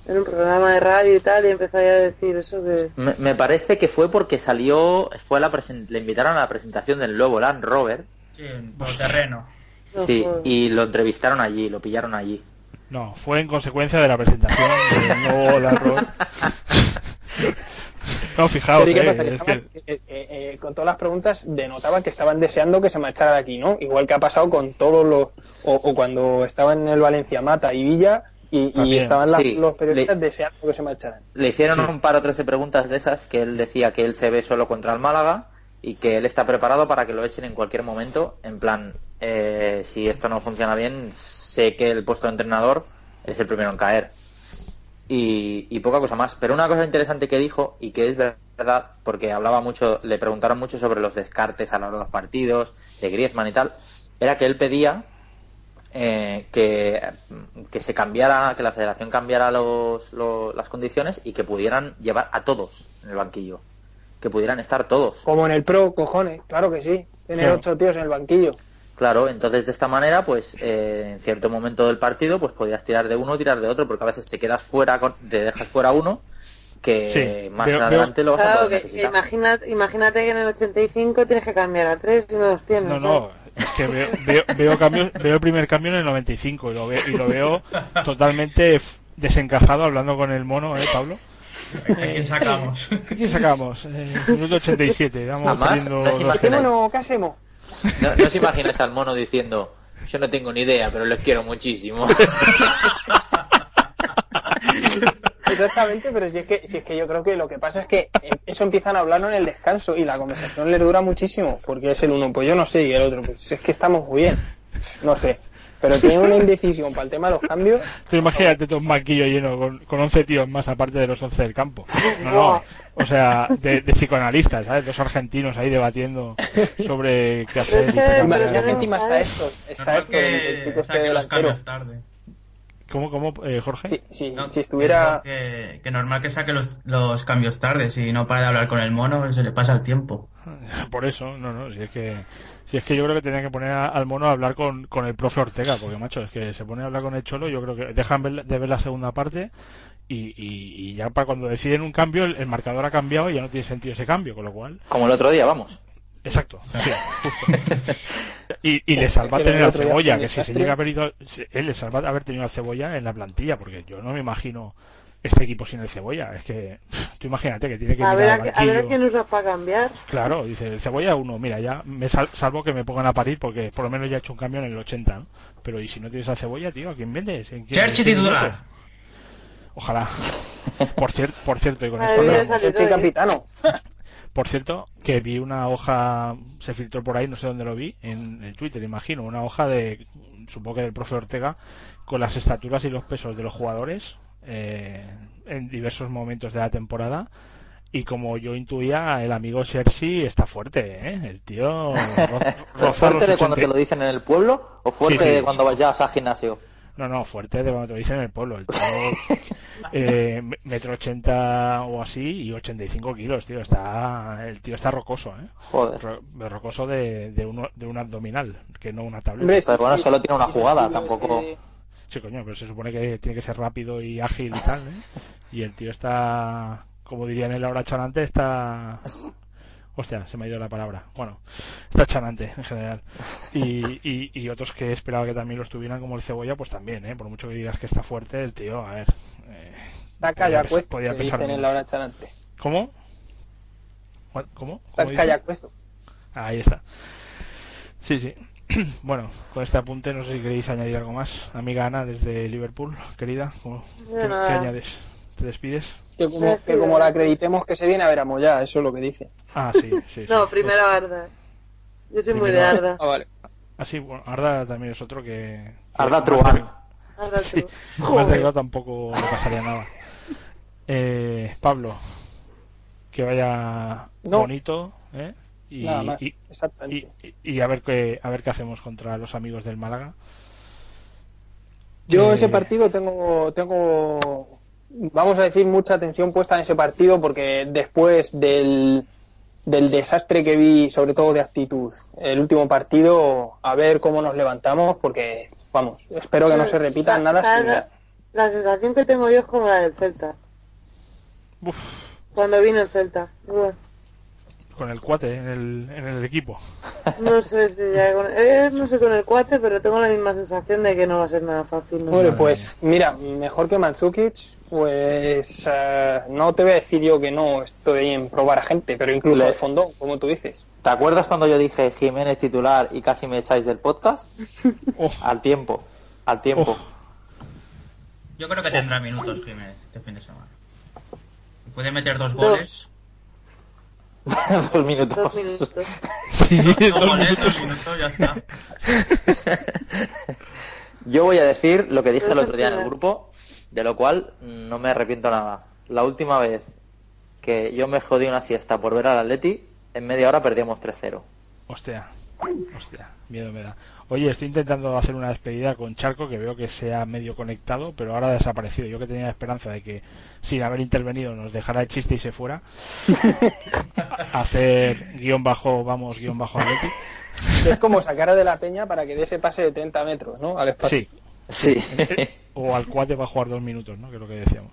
en un programa de radio y tal, y empezó ya a decir eso que... Me, me parece que fue porque salió, fue a la presen- le invitaron a la presentación del nuevo Land Rover, Sí, por terreno. no sí, fue- y lo entrevistaron allí, lo pillaron allí. No, fue en consecuencia de la presentación del nuevo Land Rover. [LAUGHS] No, fijaos, Pero ¿y qué eh, pasa? Que es estaban- que- eh, eh, eh, con todas las preguntas denotaban que estaban deseando que se marchara de aquí, ¿no? Igual que ha pasado con todos los... O, o cuando estaban en el Valencia Mata y Villa y, estaban las- sí. los periodistas Le- deseando que se marcharan. Le hicieron Sí. un par o trece preguntas de esas que él decía que él se ve solo contra el Málaga y que él está preparado para que lo echen en cualquier momento. En plan, eh, si esto no funciona bien, sé que el puesto de entrenador es el primero en caer. Y, y poca cosa más. Pero una cosa interesante que dijo, y que es verdad, porque hablaba mucho, le preguntaron mucho sobre los descartes a lo largo de los partidos, de Griezmann y tal, era que él pedía eh, que, que se cambiara, que la federación cambiara los, lo- las condiciones y que pudieran llevar a todos en el banquillo. Que pudieran estar todos. Como en el Pro, cojones, claro que sí. Tener ocho tíos en el banquillo. Claro, entonces de esta manera, pues eh, en cierto momento del partido, pues podías tirar de uno o tirar de otro, porque a veces te quedas fuera, con- te dejas fuera uno, que Sí, más adelante lo vas a poder que, que imagínate, imagínate que en el 85 tienes que cambiar a 3 y no los tienes. No, no, es que veo, veo, veo cambios- veo el primer cambio en el 95 y lo, ve- y lo veo totalmente desencajado hablando con el mono, ¿eh, Pablo? ¿A quién sacamos? ¿A quién sacamos? Eh, minuto 87, vamos Además. ¿Qué hacemos? No, no os imagináis al mono diciendo, yo no tengo ni idea, pero les quiero muchísimo. [LAUGHS] Exactamente, pero si es que si es que yo creo que lo que pasa es que eh, eso empiezan a hablarlo en el descanso y la conversación les dura muchísimo, porque es el uno, pues yo no sé, y el otro, pues es que estamos muy bien, no sé. Pero tienen una indecisión para el tema de los cambios. Tú imagínate todo un banquillo lleno con, con 11 tíos más aparte de los 11 del campo. No, no. O sea, de, de psicoanalistas, ¿sabes? Dos argentinos ahí debatiendo sobre qué hacer. Imagínate no, encima está esto, está esto, el, chico este saque los delantero. cambios tarde. ¿Cómo, cómo, eh, Jorge? Si, si, No, si estuviera... Que, que normal que saque los, los cambios tarde, si no para de hablar con el mono, se le pasa el tiempo. [LAUGHS] Por eso, no, no, si es que, si es que yo creo que tenía que poner a- al mono a hablar con, con el profe Ortega, porque macho, es que se pone a hablar con el Cholo, yo creo que dejan ver- de ver la segunda parte y, y, y ya para cuando deciden un cambio, el, el marcador ha cambiado y ya no tiene sentido ese cambio, con lo cual, Como el otro día, vamos. exacto, [LAUGHS] sí, justo. Y, y le salva tener día cebolla, que si se llega a haber ido, se- él le salva haber tenido al cebolla en la plantilla, porque yo no me imagino este equipo sin el cebolla, es que, tú imagínate que tiene que A ver, mirar a, a ver a banquillo. quién usa para cambiar. Claro, dice, el cebolla uno, mira, ya me sal- salvo que me pongan a parir porque por lo menos ya he hecho un cambio en el 80, ¿no? Pero ¿y si no tienes a cebolla, tío? ¿A quién vendes? ¿En quién- titular. Ojalá. [LAUGHS] Por, cier- por cierto, y con Madre esto capitano. [LAUGHS] Por cierto, que vi una hoja, se filtró por ahí, no sé dónde lo vi, en el Twitter, imagino, una hoja de, supongo que del profe Ortega, con las estaturas y los pesos de los jugadores eh, en diversos momentos de la temporada. Y como yo intuía, el amigo Sergi está fuerte, ¿eh? El tío [LAUGHS] roza ¿Fuerte de cuando 80 te lo dicen en el pueblo o fuerte Sí, sí. de cuando vayas al gimnasio? No, no, fuerte de cuando te lo dicen en el pueblo. El tío, [LAUGHS] eh, metro ochenta o así y 85 kilos, tío. Está, el tío está rocoso, ¿eh? Joder. Ro- de rocoso de, de, uno, de un abdominal, que no una tableta. Hombre, Pero bueno, solo tiene una jugada, tampoco-. Sí, coño, pero se supone que tiene que ser rápido y ágil y tal, ¿eh? [LAUGHS] Y el tío está, como dirían en la hora chanante, está... Hostia, se me ha ido la palabra. Bueno, está chanante en general. Y, y, y otros que esperaba que también lo estuvieran, como el cebolla, pues también, ¿eh? Por mucho que digas que está fuerte, el tío, a ver... Eh, Saca ya, podía pues, pes- podía que pesar dicen en la hora chanante. ¿Cómo? ¿Cómo? ¿Cómo? Callacuezo. Ahí está. Sí, sí. [CLEARS THROAT] Bueno, con este apunte no sé si queréis añadir algo más. Amiga Ana, desde Liverpool, querida, ¿cómo- No, ¿qué, qué añades? ¿Te despides? Que como, que como la acreditemos que se viene a ver a Moya, eso es lo que dice. Ah, sí, [LAUGHS] sí. No, sí. primero Arda. Yo soy muy de Arda. Ah, vale. Ah, sí, bueno, Arda también es otro que... Arda Truán. Arda [LAUGHS] Sí, más delgado tampoco le pasaría nada. Eh, Pablo, que vaya No. bonito, ¿eh? Y, Nada más, y, exactamente. y- y a ver qué a ver qué hacemos contra los amigos del Málaga. Yo Eh, ese partido tengo, tengo, vamos a decir, mucha atención puesta en ese partido porque después del, del desastre que vi, sobre todo de actitud, el último partido, a ver cómo nos levantamos porque, vamos, espero que no se repita Sa- nada similar. La sensación que tengo yo es como la del Celta. Uf, Cuando vino el Celta. Igual. Con el cuate en el, en el equipo. No sé si ya con, eh, no sé con el cuate, pero tengo la misma sensación de que no va a ser nada fácil. ¿no? Hombre, Madre pues mira, mejor que Mandzukic, pues eh, no te voy a decir yo que no estoy en probar a gente, pero incluso al fondo, como tú dices. ¿Te acuerdas cuando yo dije Jiménez titular y casi me echáis del podcast? [LAUGHS] Oh, Al tiempo, al tiempo. oh. Yo creo que tendrá minutos Jiménez este fin de semana. Puede meter dos Dos. goles. Dos [LAUGHS] minutos. Dos minutos. Sí, Dos minutos. ya está. [LAUGHS] Yo voy a decir lo que dije el otro día en el grupo, de lo cual no me arrepiento nada. La última vez que yo me jodí una siesta por ver al Atleti, en media hora perdíamos 3-0. Hostia, hostia, miedo me da. Oye, estoy intentando hacer una despedida con Charco que veo que se ha medio conectado, pero ahora ha desaparecido. Yo que tenía esperanza de que sin haber intervenido nos dejara el chiste y se fuera. [LAUGHS] hacer guion bajo, vamos, guion bajo Atleti. Es como sacar de la peña para que dé ese pase de 30 metros, ¿no? Al espacio. Sí, Sí. o al cuate va a jugar dos minutos, ¿no? Que es lo que decíamos.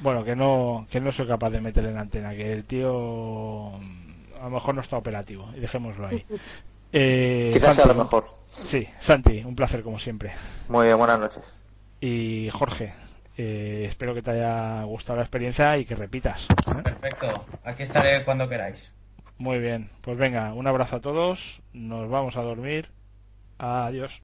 Bueno, que no, que no soy capaz de meterle en antena, que el tío a lo mejor no está operativo, y dejémoslo ahí. [LAUGHS] Eh, Quizás sea lo Santi, mejor. Sí, Santi, un placer como siempre. Muy bien, buenas noches. Y Jorge, eh, espero que te haya gustado la experiencia y que repitas. ¿eh? Perfecto. Aquí estaré cuando queráis. Muy bien, pues venga, un abrazo a todos, nos vamos a dormir. Adiós.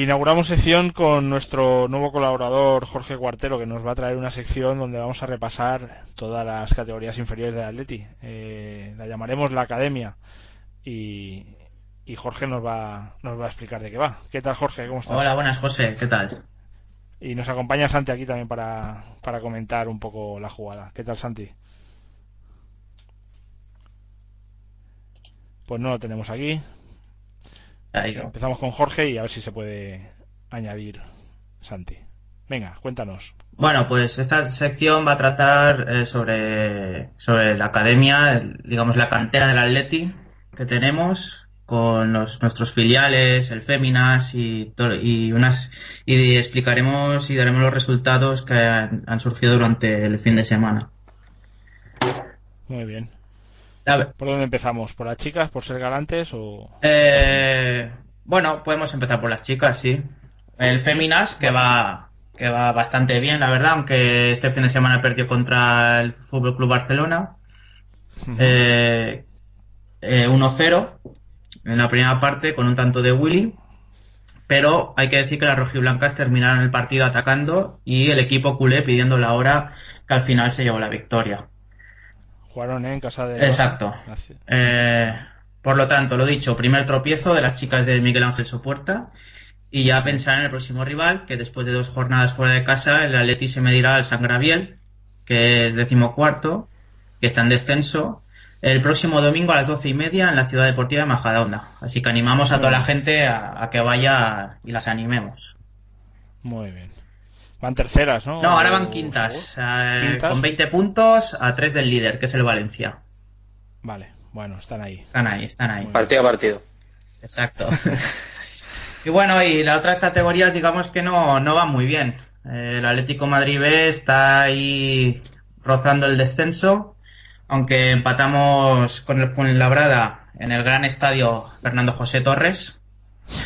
Inauguramos sección con nuestro nuevo colaborador Jorge Cuartero, que nos va a traer una sección donde vamos a repasar todas las categorías inferiores del Atleti. Eh, la llamaremos la Academia y, y Jorge nos va, nos va a explicar de qué va. ¿Qué tal Jorge? ¿Cómo estás? Hola, buenas, José. ¿Qué tal? Y nos acompaña Santi aquí también para, para comentar un poco la jugada. ¿Qué tal Santi? Pues no lo tenemos aquí. Ido. Empezamos con Jorge y a ver si se puede añadir Santi. Venga, cuéntanos. Bueno, pues esta sección va a tratar eh, sobre, sobre la academia, el- digamos la cantera del Atleti que tenemos con los- nuestros filiales, el Féminas y, y unas y explicaremos y daremos los resultados que han, han surgido durante el fin de semana. Muy bien. A ver, ¿Por dónde empezamos? ¿Por las chicas? ¿Por ser galantes? o Eh, bueno, podemos empezar por las chicas, sí. El Féminas, que va, que va bastante bien, la verdad, aunque este fin de semana perdió contra el Fútbol Club Barcelona. Eh, eh, 1-0 en la primera parte con un tanto de Willy. Pero hay que decir que las rojiblancas terminaron el partido atacando y el equipo culé pidiendo la hora que al final se llevó la victoria. Jugaron en casa de... Exacto. Eh, por lo tanto, lo dicho, primer tropiezo de las chicas de Miguel Ángel Sopuerta. Y ya pensar en el próximo rival, que después de dos jornadas fuera de casa, el Atleti se medirá al San Graviel, que es decimocuarto, que está en descenso, el próximo domingo a las doce y media en la Ciudad Deportiva de Majadahonda. Así que animamos a toda la gente a, a que vaya y las animemos. Muy bien. Van terceras, ¿no? No, ahora van quintas, eh, ¿Quintas? con 20 puntos a 3 del líder, que es el Valencia. Vale, bueno, están ahí. Están ahí, están ahí. Partido a partido. Exacto. [LAUGHS] y bueno, y las otras categorías, digamos que no, no van muy bien. Eh, el Atlético Madrid B está ahí rozando el descenso, aunque empatamos con el Fuenlabrada en el gran estadio Fernando José Torres.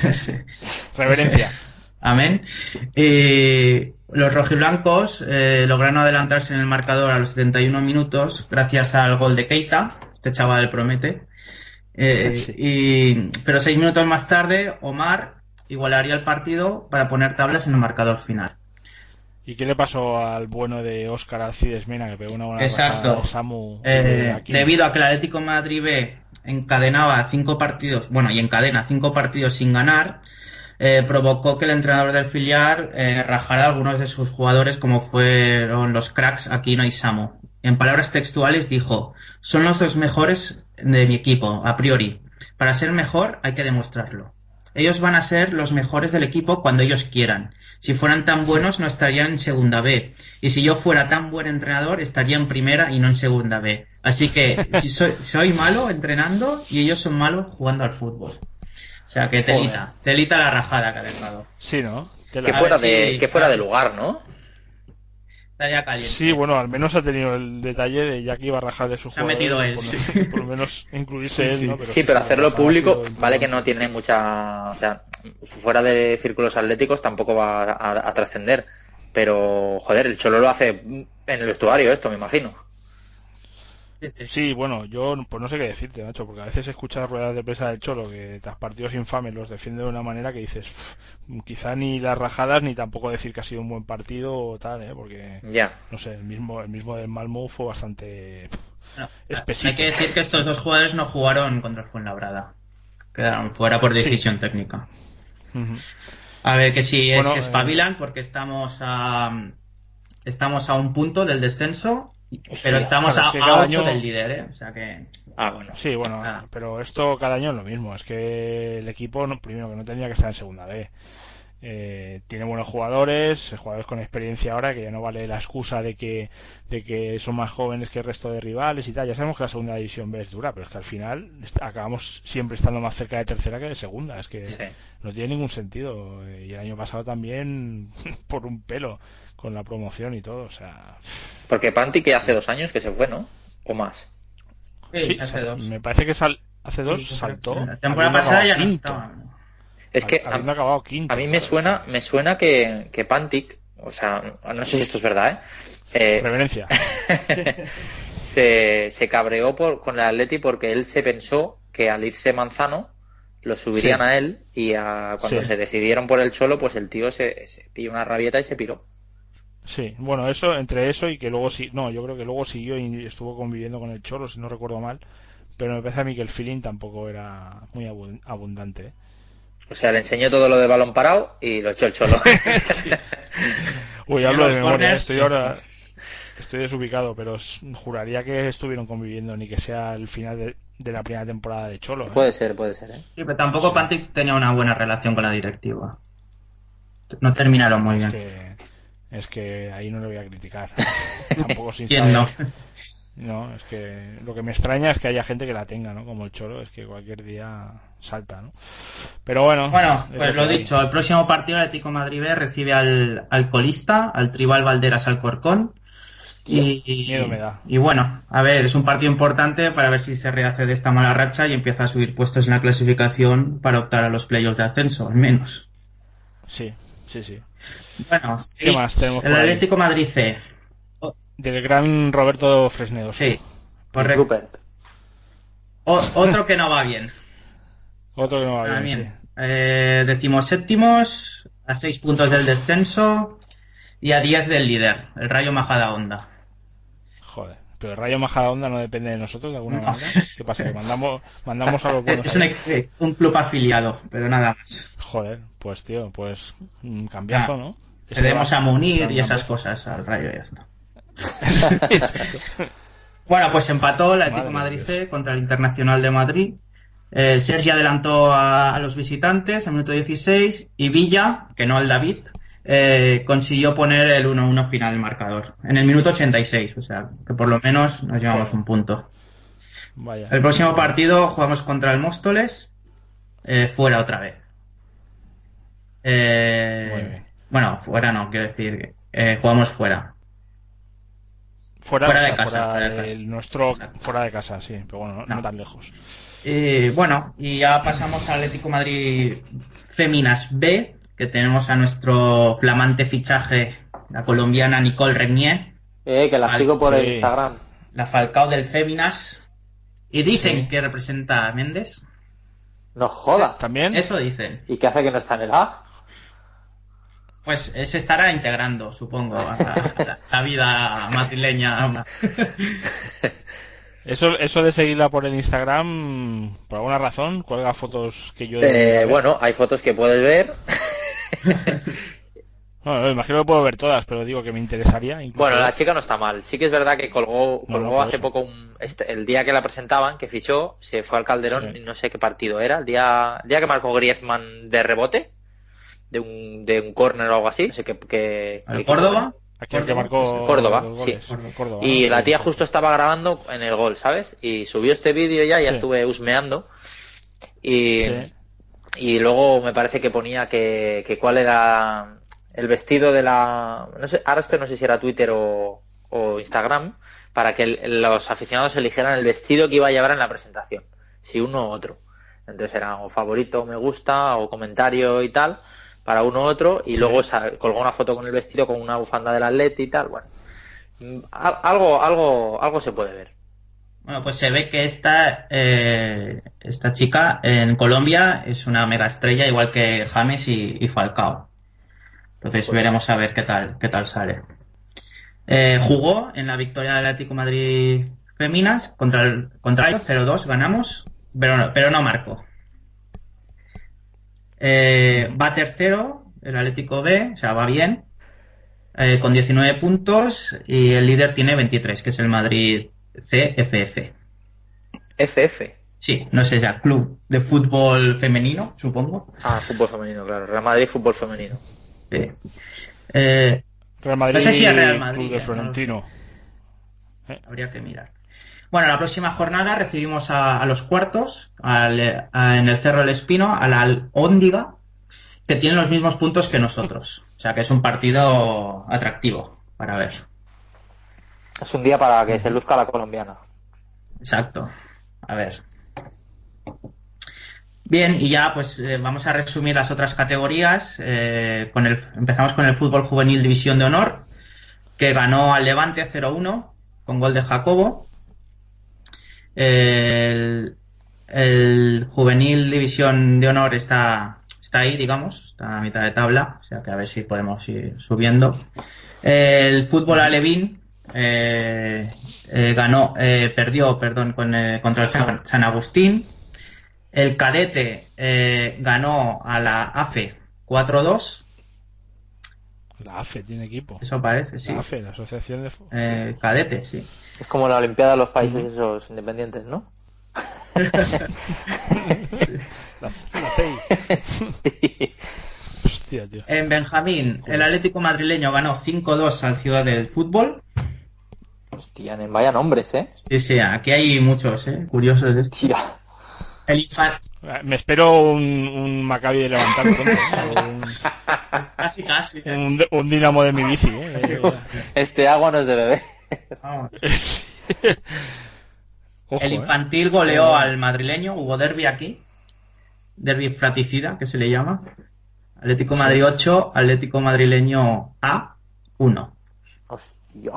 [LAUGHS] Reverencia. [LAUGHS] Amén. Y los rojiblancos eh, lograron adelantarse en el marcador a los 71 minutos gracias al gol de Keita. Este chaval promete. Eh, Sí. y, pero seis minutos más tarde, Omar igualaría el partido para poner tablas en el marcador final. ¿Y qué le pasó al bueno de Óscar Alcides Mena que pegó una buena Exacto. de Samu Eh, aquí? debido a que el Atlético Madrid B encadenaba cinco partidos, bueno, y encadena cinco partidos sin ganar, eh, provocó que el entrenador del filial eh, rajara a algunos de sus jugadores, como fueron los cracks Aquino y Samu. En palabras textuales dijo: Son los dos mejores de mi equipo, a priori. Para ser mejor hay que demostrarlo. Ellos van a ser los mejores del equipo cuando ellos quieran. Si fueran tan buenos no estarían en segunda B. Y si yo fuera tan buen entrenador estaría en primera y no en segunda B. Así que si soy, soy malo entrenando y ellos son malos jugando al fútbol. O sea que telita, telita la rajada que ha dejado. Sí, ¿no? Que fuera, ver de, si- que fuera de lugar, ¿no? Estaría caliente. Sí, bueno, al menos ha tenido el detalle de ya que iba a rajar de su Se ha jugador. metido él, por, sí. por lo menos incluirse él, ¿no? Sí, pero sí, hacerlo la rajada ha público, sido vale que no tiene mucha. O sea, fuera de círculos atléticos tampoco va a, a- a trascender. Pero, joder, el Cholo lo hace en el vestuario, esto, me imagino. Sí, sí. Sí, bueno, yo pues no sé qué decirte, macho, porque a veces escuchas ruedas de prensa del Cholo que tras partidos infames los defiende de una manera que dices, "Uf, quizá ni las rajadas ni tampoco decir que ha sido un buen partido o tal, ¿eh? Porque, Ya. no sé, el mismo, el mismo del Malmo fue bastante... No, Espesito. hay que decir que estos dos jugadores no jugaron contra el Fuenlabrada. Quedaron fuera por decisión técnica. A ver que si es Bueno, eh, espabilan porque estamos a estamos a un punto del descenso, pero estamos claro, a, es que a año- del líder, ¿eh? O sea que Ah, bueno. Sí, bueno, Ah. pero esto cada año es lo mismo. Es que el equipo, no- primero, que no tendría que estar en segunda B. Eh, tiene buenos jugadores, jugadores con experiencia ahora, que ya no vale la excusa de que, de que son más jóvenes que el resto de rivales y tal. Ya sabemos que la segunda división B es dura, pero es que al final acabamos siempre estando más cerca de tercera que de segunda. Es que Sí. no tiene ningún sentido. Eh, Y el año pasado también [LAUGHS] por un pelo con la promoción y todo. O sea, Porque Panti que hace dos años que se fue, ¿no? O más. sí, sí, hace dos. me parece que sal- hace dos Sí, saltó. La temporada pasada ya no estaba. Es que a, acabado quinto. a mí me suena, me suena que, que Pantic, o sea, no sé si esto es verdad, ¿eh? Eh, Reverencia. [LAUGHS] se, se cabreó por, con el Atleti porque él se pensó que al irse Manzano lo subirían Sí. a él y a, cuando Sí. se decidieron por el Cholo, pues el tío se, se pilló una rabieta y se piró. Sí, bueno, eso, entre eso y que luego sí, no, yo creo que luego siguió y estuvo conviviendo con el Cholo, si no recuerdo mal, pero me parece a mí que el feeling tampoco era muy abun- abundante. ¿eh? O sea, le enseñó todo lo de balón parado y lo echó el Cholo. [LAUGHS] Uy, Sí, hablo los de memoria, corners, estoy sí, ahora, estoy desubicado, pero juraría que estuvieron conviviendo, ni que sea el final de, de la primera temporada de Cholo. ¿eh? puede ser, puede ser, ¿eh? Sí, pero tampoco Pantic tenía una buena relación con la directiva. No terminaron muy Es bien. que, es que ahí no le voy a criticar. [LAUGHS] Tampoco sin ¿Quién no? saber. No, es que lo que me extraña es que haya gente que la tenga, ¿no? Como el Cholo, es que cualquier día salta, ¿no? Pero bueno. Bueno, es pues lo hay. dicho, el próximo partido el Atlético de Madrid B recibe al, al colista, al Tribal Valderas Alcorcón. Y, y- miedo me da. y bueno, a ver, es un partido importante para ver si se rehace de esta mala racha y empieza a subir puestos en la clasificación para optar a los playoffs de ascenso, al menos. Sí, sí, sí. Bueno, ¿Qué sí, más tenemos el ahí? Atlético Madrid C. Del gran Roberto Fresnedo. Sí, correcto. Rupert. O- otro que no va bien. [LAUGHS] Otro que no va bien. También. Eh, decimoséptimos, a seis puntos del descenso y a 10 del líder, el Rayo Majada Onda. sí. Joder. Pero el Rayo Majadahonda no depende de nosotros de alguna No. manera. ¿Qué pasa? Que mandamos, mandamos a los [LAUGHS] buenos. Es un, un club afiliado, pero nada más. Joder, pues tío, pues un cambiazo, Ah, ¿no? Cedemos Ese a Munir y esas cosas al Rayo y ya está. [LAUGHS] [LAUGHS] Bueno, pues empató el Atlético Madre Madrid C contra el Internacional de Madrid. Eh, Sergi adelantó a, a los visitantes en minuto 16 y Villa, que no el David, eh, consiguió poner el 1-1 final del marcador. En el minuto 86, o sea, que por lo menos nos llevamos un punto. Vaya. El próximo partido jugamos contra el Móstoles, eh, fuera otra vez. Eh, Muy bien. bueno, fuera no, quiero decir, eh, jugamos fuera. Fuera, fuera de casa, fuera fuera de casa. nuestro Exacto. fuera de casa, sí, pero bueno, no, No. no tan lejos. Y bueno, y ya pasamos al Atlético Madrid Féminas B, que tenemos a nuestro flamante fichaje, la colombiana Nicole Renier, Eh, que la Al- sigo por el sí. Instagram. la Falcao del Féminas, y dicen Sí. que representa a Méndez. No joda. También Eso dicen. ¿Y qué hace que no está en el A? Pues eh, se estará integrando, supongo, a la, la vida madrileña. [LAUGHS] eso eso de seguirla por el Instagram por alguna razón cuelga fotos que yo Eh, bueno, hay fotos que puedes ver. [LAUGHS] Bueno, imagino que puedo ver todas, pero digo que me interesaría. incluso Bueno, la chica no está mal. Sí que es verdad que colgó, No, no, colgó hace eso. poco un, este- el día que la presentaban, que fichó, se fue al Calderón Sí. y no sé qué partido era, el día, el día que marcó Griezmann de rebote, de un, de un córner o algo así, no sé qué, qué- ¿El qué Córdoba? Aquel que Córdoba. marcó Córdoba, los goles. sí. Córdoba, Y la tía justo estaba grabando en el gol, ¿sabes? Y subió este vídeo ya, ya Sí. estuve husmeando. Y, Sí. y luego me parece que ponía que, que cuál era el vestido de la... No sé, ahora esto no sé si era Twitter o, o Instagram, para que el- los aficionados eligieran el vestido que iba a llevar en la presentación, si uno u otro. Entonces era o favorito, me gusta, o comentario y tal, para uno u otro, y luego colgó una foto con el vestido con una bufanda del atleti y tal, bueno. Al- Algo, algo, algo se puede ver. Bueno, pues se ve que esta, eh, esta chica en Colombia es una mega estrella, igual que James y, y Falcao. Entonces Pues- veremos a ver qué tal, qué tal sale. Eh, jugó en la victoria del Atlético Madrid Feminas contra el contra ellos, 0-2, ganamos, pero no, pero no marcó. Eh, va tercero, el Atlético B, o sea, va bien, eh, con 19 puntos y el líder tiene 23, que es el Madrid CFF. FF. Sí, no sé ya, club de fútbol femenino, supongo. Ah, fútbol femenino, claro. Real Madrid, fútbol femenino. Sí. Eh, Real Madrid, No sé si es Real Madrid, Club de eh, no lo Florentino. habría que mirar. Bueno, la próxima jornada recibimos a, a los cuartos, al- a- en el Cerro del Espino, a la Óndiga, que tienen los mismos puntos que nosotros. O sea que es un partido atractivo para ver. Es un día para que se luzca la colombiana. Exacto. A ver. Bien, y ya pues eh, vamos a resumir las otras categorías. eh, con el, empezamos con el fútbol juvenil División de Honor, que ganó al Levante 0-1 con gol de Jacobo. El, el juvenil División de Honor está, está ahí, digamos, está a mitad de tabla, o sea que a ver si podemos ir subiendo. El fútbol alevín eh, eh, ganó, eh, perdió, perdón, con, eh, contra el San, San Agustín. El cadete eh, ganó a la AFE 4-2, La AFE tiene equipo. eso parece, sí. La AFE, la Asociación de Eh, cadete, sí. Es como la Olimpiada de los países esos independientes, ¿no? La, la CEI. Sí. Hostia, tío. En Benjamín, el Atlético madrileño ganó 5-2 al Ciudad del Fútbol. Hostia, vaya nombres, ¿eh? Sí, sí, aquí hay muchos, ¿eh? Curiosos de esto. Tira. El Infan... Me espero un, un Maccabi de levantar ¿no? [LAUGHS] Casi, casi. un, un, un dinamo de mi bici, ¿eh? [LAUGHS] Este agua no es de bebé. Vamos. [LAUGHS] Ojo, El ¿eh? infantil goleó al madrileño, hubo derby aquí. Derby fraticida, que se le llama. Atlético Madrid 8, Atlético Madrileño A 1. Hostia.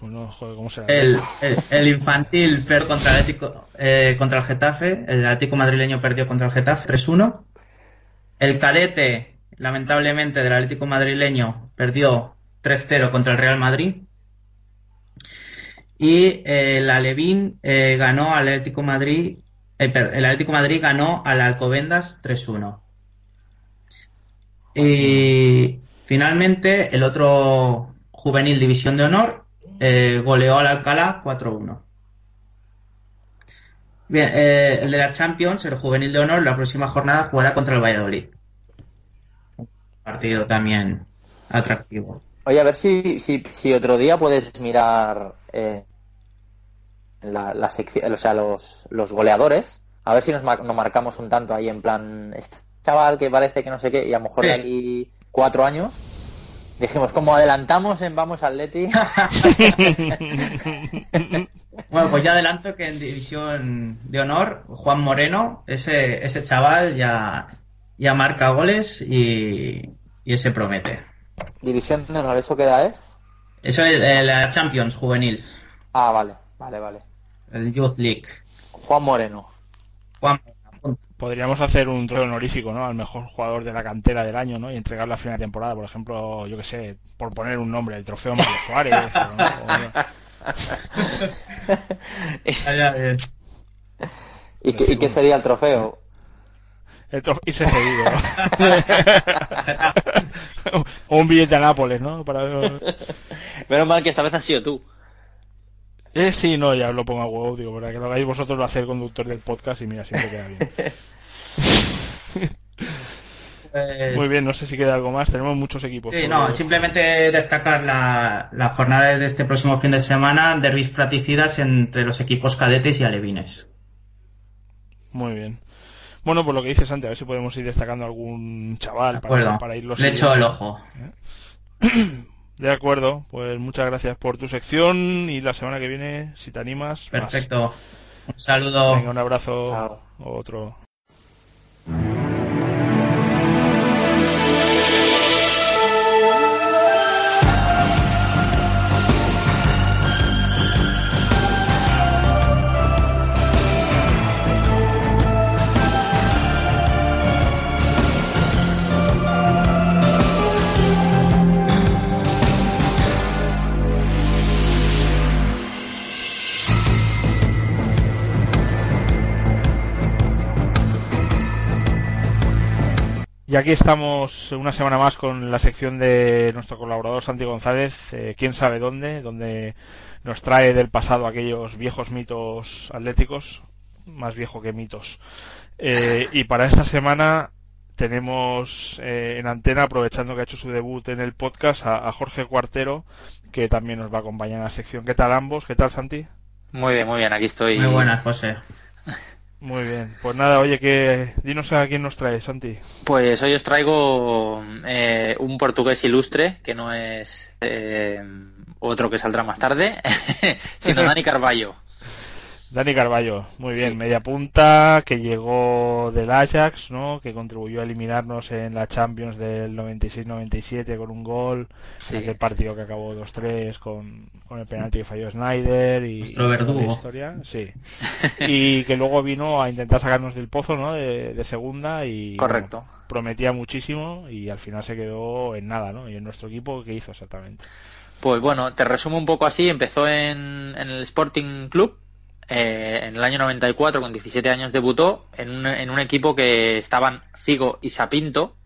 Bueno, joder, ¿cómo será? El, el, el infantil perdió contra el Atlético, eh, contra el Getafe. El Atlético Madrileño perdió contra el Getafe 3-1. El cadete, lamentablemente, del Atlético Madrileño perdió 3-0 contra el Real Madrid. Y eh, el Alevín eh, ganó al Atlético Madrid. eh, el Atlético Madrid ganó al Alcobendas 3-1. Y finalmente, el otro juvenil División de Honor eh, goleó al Alcalá 4-1. Bien, eh, el de la Champions, el juvenil de honor, la próxima jornada jugará contra el Valladolid. partido también atractivo. Oye, a ver si, si, otro día puedes mirar la, la sección, o sea, los, los goleadores. A ver si nos, mar- nos marcamos un tanto ahí en plan, este chaval que parece que no sé qué, y a lo mejor Sí. de aquí cuatro años. Dijimos, como adelantamos en Vamos Atleti. [LAUGHS] Bueno, pues ya adelanto que en División de Honor, Juan Moreno, ese, ese chaval ya, ya marca goles y, y ese promete. División de honor, ¿eso qué edad es? Eso es eh, la Champions juvenil, Ah, vale, vale, vale. El Youth League. Juan Moreno. Juan, Podríamos hacer un trofeo honorífico, ¿no? Al mejor jugador de la cantera del año, ¿no? Y entregarlo a final de temporada, por ejemplo, yo que sé, por poner un nombre, el trofeo Mario [LAUGHS] Suárez. o, ¿no? O- [LAUGHS] ¿Y, qué, y qué sería el trofeo? el trofeo irse cedido. ¿no? o [LAUGHS] un billete a Nápoles, ¿no? Para... Menos mal que esta vez has sido tú. Eh, sí, no, ya lo pongo a huevo, digo, para que lo hagáis vosotros lo hace el conductor del podcast y mira, siempre queda bien. Pues- [LAUGHS] Muy bien, no sé si queda algo más, tenemos muchos equipos. Sí, no, simplemente destacar la, la jornada de este próximo fin de semana, derbis platicidas entre los equipos cadetes y alevines. Muy bien. Bueno, pues lo que dices antes, a ver si podemos ir destacando algún chaval para, para irlos Le echo el ojo. [CLEARS THROAT] De acuerdo, pues muchas gracias por tu sección y la semana que viene, si te animas, más. Perfecto. Un saludo. Venga, un abrazo. Chao. Otro. Y aquí estamos una semana más con la sección de nuestro colaborador Santi González, eh, quién sabe dónde, donde nos trae del pasado aquellos viejos mitos atléticos, más viejo que mitos. Eh, y para esta semana tenemos eh, en antena, aprovechando que ha hecho su debut en el podcast, a, a Jorge Cuartero, que también nos va a acompañar en la sección. ¿Qué tal ambos? ¿Qué tal Santi? Muy bien, muy bien, aquí estoy. Muy buenas, José. Muy bien. Pues nada, oye, que dinos a quién nos trae, Santi. Pues hoy os traigo eh, un portugués ilustre, que no es eh, otro que saldrá más tarde, [LAUGHS] sino [LAUGHS] Dani Carballo. Dani Carballo, muy bien, Sí. media punta, que llegó del Ajax, ¿no? Que contribuyó a eliminarnos en la Champions del 96-97 con un gol, Sí. aquel partido que acabó 2-3 con, con el penalti que falló Snyder y Nuestro verdugo. historia, sí. Y que luego vino a intentar sacarnos del pozo, ¿no? De, de segunda y Correcto. bueno, prometía muchísimo y al final se quedó en nada, ¿no? Y en nuestro equipo, ¿qué hizo exactamente? Pues bueno, te resumo un poco así. Empezó en, en el Sporting Club. Eh, en el año 94, con 17 años, debutó en un, en un equipo que estaban Figo y Sapinto.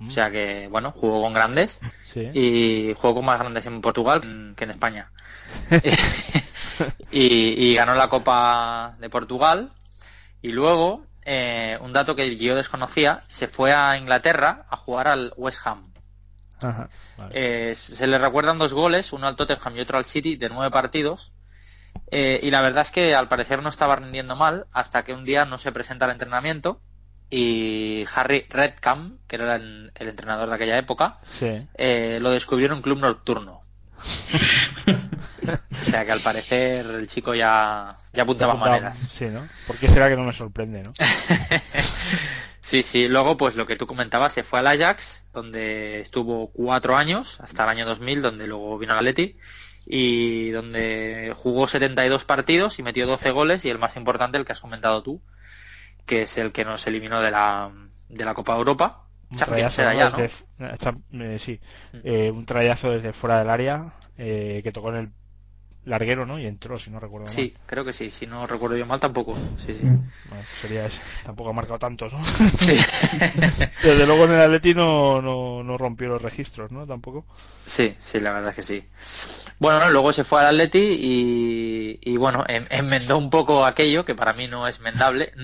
O sea que, bueno, jugó con grandes. Sí. y jugó con más grandes en Portugal que en España. [LAUGHS] y, y ganó la Copa de Portugal. Y luego, eh, un dato que yo desconocía, se fue a Inglaterra a jugar al West Ham. Ajá, vale. Eh, se le recuerdan dos goles, uno al Tottenham y otro al City, de nueve partidos. Eh, y la verdad es que al parecer no estaba rindiendo mal hasta que un día no se presenta al entrenamiento y Harry Redcam, que era el, el entrenador de aquella época, Sí. eh, lo descubrió en un club nocturno. o sea que al parecer el chico ya, ya apuntaba Apuntaba- maneras. Sí, ¿no? ¿Por qué será que no me sorprende, no? [LAUGHS] Sí, sí, luego pues lo que tú comentabas, se fue al Ajax, donde estuvo cuatro años, hasta el año 2000, donde luego vino al Atleti, y donde jugó 72 partidos y metió 12 goles, y el más importante, el que has comentado tú, que es el que nos eliminó de la, de la Copa Europa. Champions era ¿no? ya, ¿no? Desde- eh, eh, sí, Eh, un trayazo desde fuera del área eh, que tocó en el larguero, ¿no? Y entró, si no recuerdo mal. Sí, creo que sí, si no recuerdo yo mal tampoco. Sí, sí. Bueno, sería ese. Tampoco ha marcado tantos, ¿no? Sí. [LAUGHS] Desde luego en el Atleti no, no, no rompió los registros, ¿no? Tampoco. Sí, sí, la verdad es que sí. Bueno, no, luego se fue al Atleti y, y bueno, en- enmendó un poco aquello, que para mí no es mendable. [LAUGHS]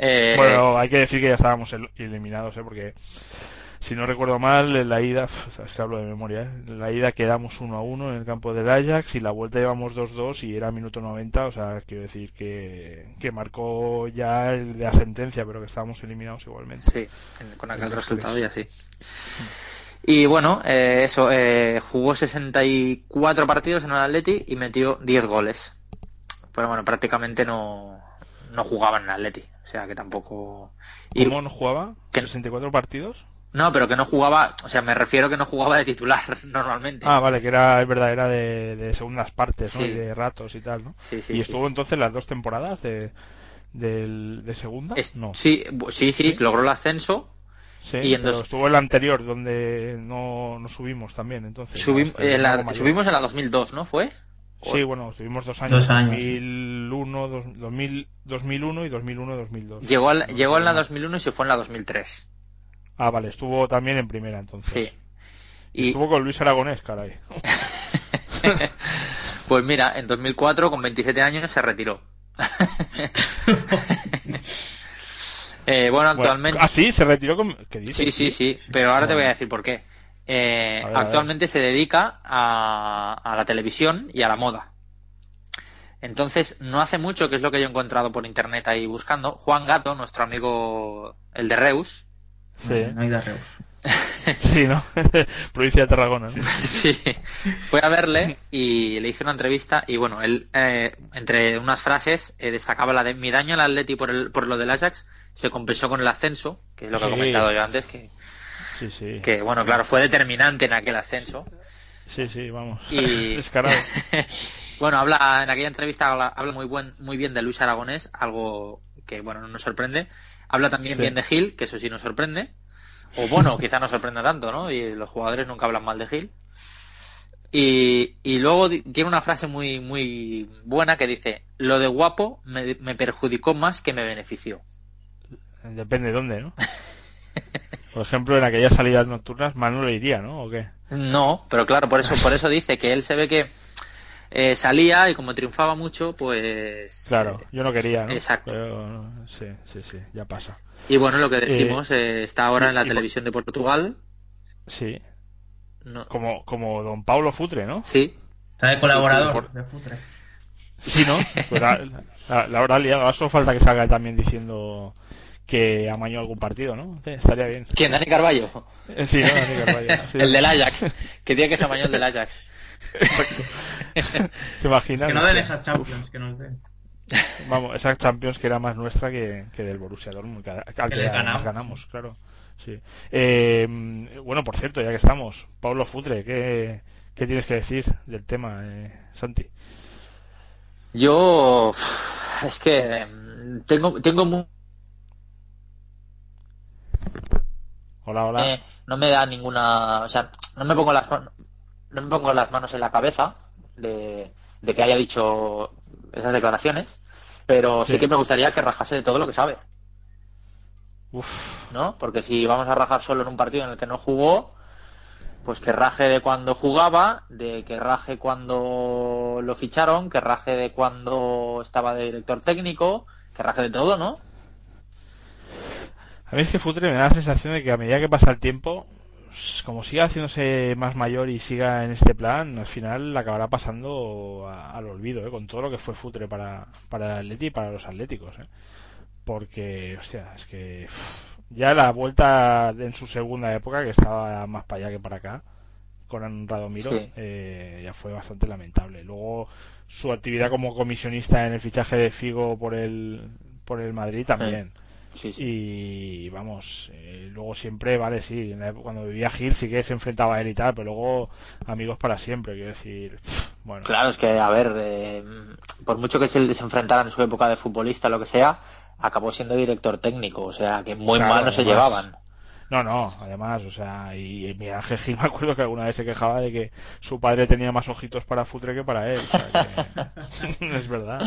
Eh, Bueno, hay que decir que ya estábamos el- eliminados, ¿eh? Porque si no recuerdo mal, en la ida, es que hablo de memoria, ¿eh? en la ida quedamos 1 a 1 en el campo del Ajax y la vuelta llevamos 2-2 y era minuto 90, o sea, quiero decir que, que marcó ya el de la sentencia, pero que estábamos eliminados igualmente. Sí, con aquel resultado y así. Y bueno, eh, eso, eh, jugó 64 partidos en el Atleti y metió 10 goles. Pero bueno, prácticamente no, no jugaba en el Atleti. O sea que tampoco. Y, ¿Cómo no jugaba? ¿64 partidos? No, pero que no jugaba, o sea, me refiero que no jugaba de titular [LAUGHS] normalmente. Ah, vale, que era, es verdad, era de, segundas partes, ¿no? Y de ratos y tal, ¿no? Sí, sí, ¿Y estuvo entonces las dos temporadas de, de, segunda? no. Sí, sí, sí, logró el ascenso. Sí, y pero estuvo el anterior, donde no, no subimos también, entonces. en la, subimos en la 2002, ¿no? ¿Fue? Sí, bueno, estuvimos dos años, dos años 2001, 2000, 2001 y 2001-2002. Llegó, llegó en la 2001 y se fue en la 2003. Ah, vale, estuvo también en primera entonces. Sí. Y... Estuvo con Luis Aragonés, caray. [LAUGHS] pues mira, en 2004, con 27 años, se retiró. [LAUGHS] eh, bueno, actualmente. ah, sí, se retiró con. Sí, sí, sí, pero ahora te voy a decir por qué. Eh, actualmente se dedica a, a la televisión y a la moda. Entonces, no hace mucho, que es lo que yo he encontrado por internet ahí buscando, Juan Gato, nuestro amigo el de Reus, Sí. No hay [LAUGHS] sí, ¿no? [LAUGHS] Provincia de Tarragona. [LAUGHS] Sí. Fue a verle y le hice una entrevista y bueno, él, eh, entre unas frases, eh, destacaba la de mi daño al Atleti por, el, por lo del Ajax se compensó con el ascenso, que es lo que he comentado yo antes, que, sí, sí. que bueno, claro, fue determinante en aquel ascenso. Sí, sí, vamos. Y... Descarado. bueno, habla, en aquella entrevista habla, habla, muy, buen, muy bien de Luis Aragonés, algo que bueno, no nos sorprende Habla también bien de Gil, que eso sí nos sorprende. O bueno, quizá no sorprenda tanto, ¿no? Y los jugadores nunca hablan mal de Gil. Y, y luego tiene una frase muy, muy buena que dice, lo de guapo me, me perjudicó más que me benefició. Depende de dónde, ¿no? [LAUGHS] Por ejemplo, en aquellas salidas nocturnas, Manu le iría, ¿no? ¿O qué? No, pero claro, por eso, por eso dice que él se ve que eh, salía y como triunfaba mucho, pues... Claro, yo no quería, ¿no? Exacto. sí, sí, sí, ya pasa. Y bueno, lo que decimos, eh, está ahora en la televisión de Portugal. Sí. Como, como don Paulo Futre, ¿no? Sí. Está de colaborador de Futre. Sí, ¿no? Pues la, la, hora liado. Eso falta que salga también diciendo que amañó algún partido, ¿no? estaría bien. ¿Quién? ¿Dani Carballo? Eh, sí, ¿no? Dani Carballo. [LAUGHS] el del Ajax. Que tiene que se amañó el del Ajax. [LAUGHS] ¿Te imaginas? Que no den esas Champions, que nos den. Vamos, esas Champions que era más nuestra que, que del Borussia Dortmund, que, al que, ganamos. claro. Sí. Eh, bueno, por cierto, ya que estamos, Pablo Futre, ¿qué, qué tienes que decir del tema, eh, Santi? Yo es que mm, tengo tengo muy... Hola, hola. Eh, no me da ninguna, o sea, no me pongo las no me pongo las manos en la cabeza de, que haya dicho esas declaraciones, pero sí. que me gustaría que rajase de todo lo que sabe. ¿No? Porque si vamos a rajar solo en un partido en el que no jugó, pues que raje de cuando jugaba, de que raje cuando lo ficharon, que raje de cuando estaba de director técnico, que raje de todo, ¿no? A mí es que Futre me da la sensación de que a medida que pasa el tiempo como siga haciéndose más mayor y siga en este plan, al final acabará pasando al olvido, ¿eh? con todo lo que fue Futre para, para el Atleti y para los Atléticos. ¿eh? Porque, hostia, es que ya la vuelta en su segunda época, que estaba más para allá que para acá, con Radomiro, eh, ya fue bastante lamentable. Luego su actividad como comisionista en el fichaje de Figo por el, por el Madrid también. Y vamos, eh, luego siempre, vale, sí, cuando vivía Gil sí que se enfrentaba a él y tal, pero luego amigos para siempre, quiero decir, [SNIFFS] bueno. Claro, es que, a ver, eh, por mucho que se les enfrentara en su época de futbolista, lo que sea, acabó siendo director técnico, o sea, que muy mal no se llevaban. No, no, además, o sea, y, mi Ángel Gil [LAUGHS] me acuerdo que alguna vez se quejaba de que su padre tenía más ojitos para Futre que para él. [LAUGHS] [LAUGHS] es verdad.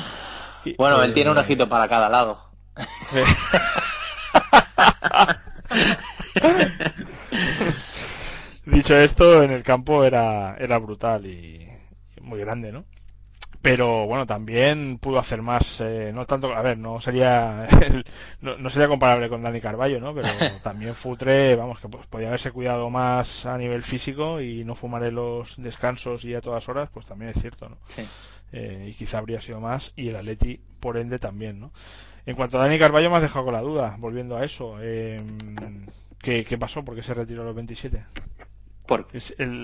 bueno, él tiene un ojito para cada lado. [LAUGHS] Dicho esto, en el campo era, era brutal y muy grande, ¿no? pero bueno también pudo hacer más eh, no tanto a ver no sería no, no, sería comparable con Dani Carballo no pero [LAUGHS] también Futre vamos que pues, podía haberse cuidado más a nivel físico y no fumar en los descansos y a todas horas pues también es cierto no Sí. Eh, y quizá habría sido más y el Atleti por ende también no en cuanto a Dani Carballo me has dejado con la duda volviendo a eso eh, ¿qué, ¿qué pasó? ¿por qué se retiró a los 27? Porque,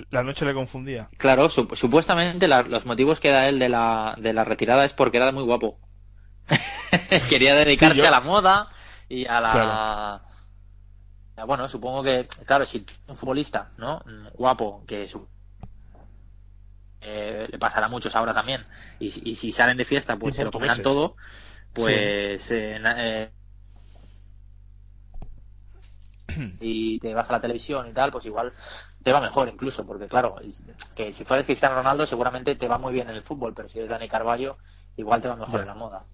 la noche le confundía claro, sup- supuestamente la- los motivos que da él de la, de la retirada es porque era muy guapo. [LAUGHS] Quería dedicarse Sí, a la moda y a la... Claro. Bueno, supongo que, claro, si un futbolista, ¿no? Guapo, que su... eh, le pasará a muchos ahora también, y, y si salen de fiesta, pues se lo comerán todo, pues... eh, eh, [CLEARS THROAT] y te vas a la televisión y tal, pues igual te va mejor incluso, porque claro, que si fueres Cristiano Ronaldo seguramente te va muy bien en el fútbol, pero si eres Dani Carballo, igual te va mejor en la moda.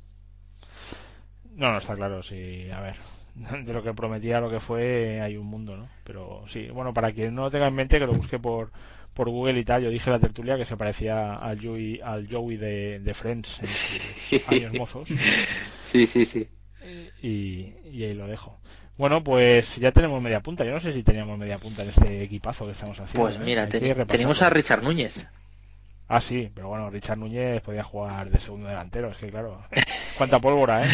No, no está claro, sí, a ver, [LAUGHS] de lo que prometía a lo que fue hay un mundo, ¿no? Pero sí, bueno, para quien no lo tenga en mente, que lo busque por, por Google y tal, yo dije en la tertulia que se parecía al Joey, al Joey de, de Friends en sus años mozos [LAUGHS] Sí, sí, sí. y, y ahí lo dejo. Bueno, pues ya tenemos media punta, yo no sé si teníamos media punta en este equipazo que estamos haciendo. Pues ¿eh? mira, te- tenemos a Richard Núñez. Ah, sí, pero bueno, Richard Núñez podía jugar de segundo delantero, es que claro, [LAUGHS] cuánta pólvora, ¿eh?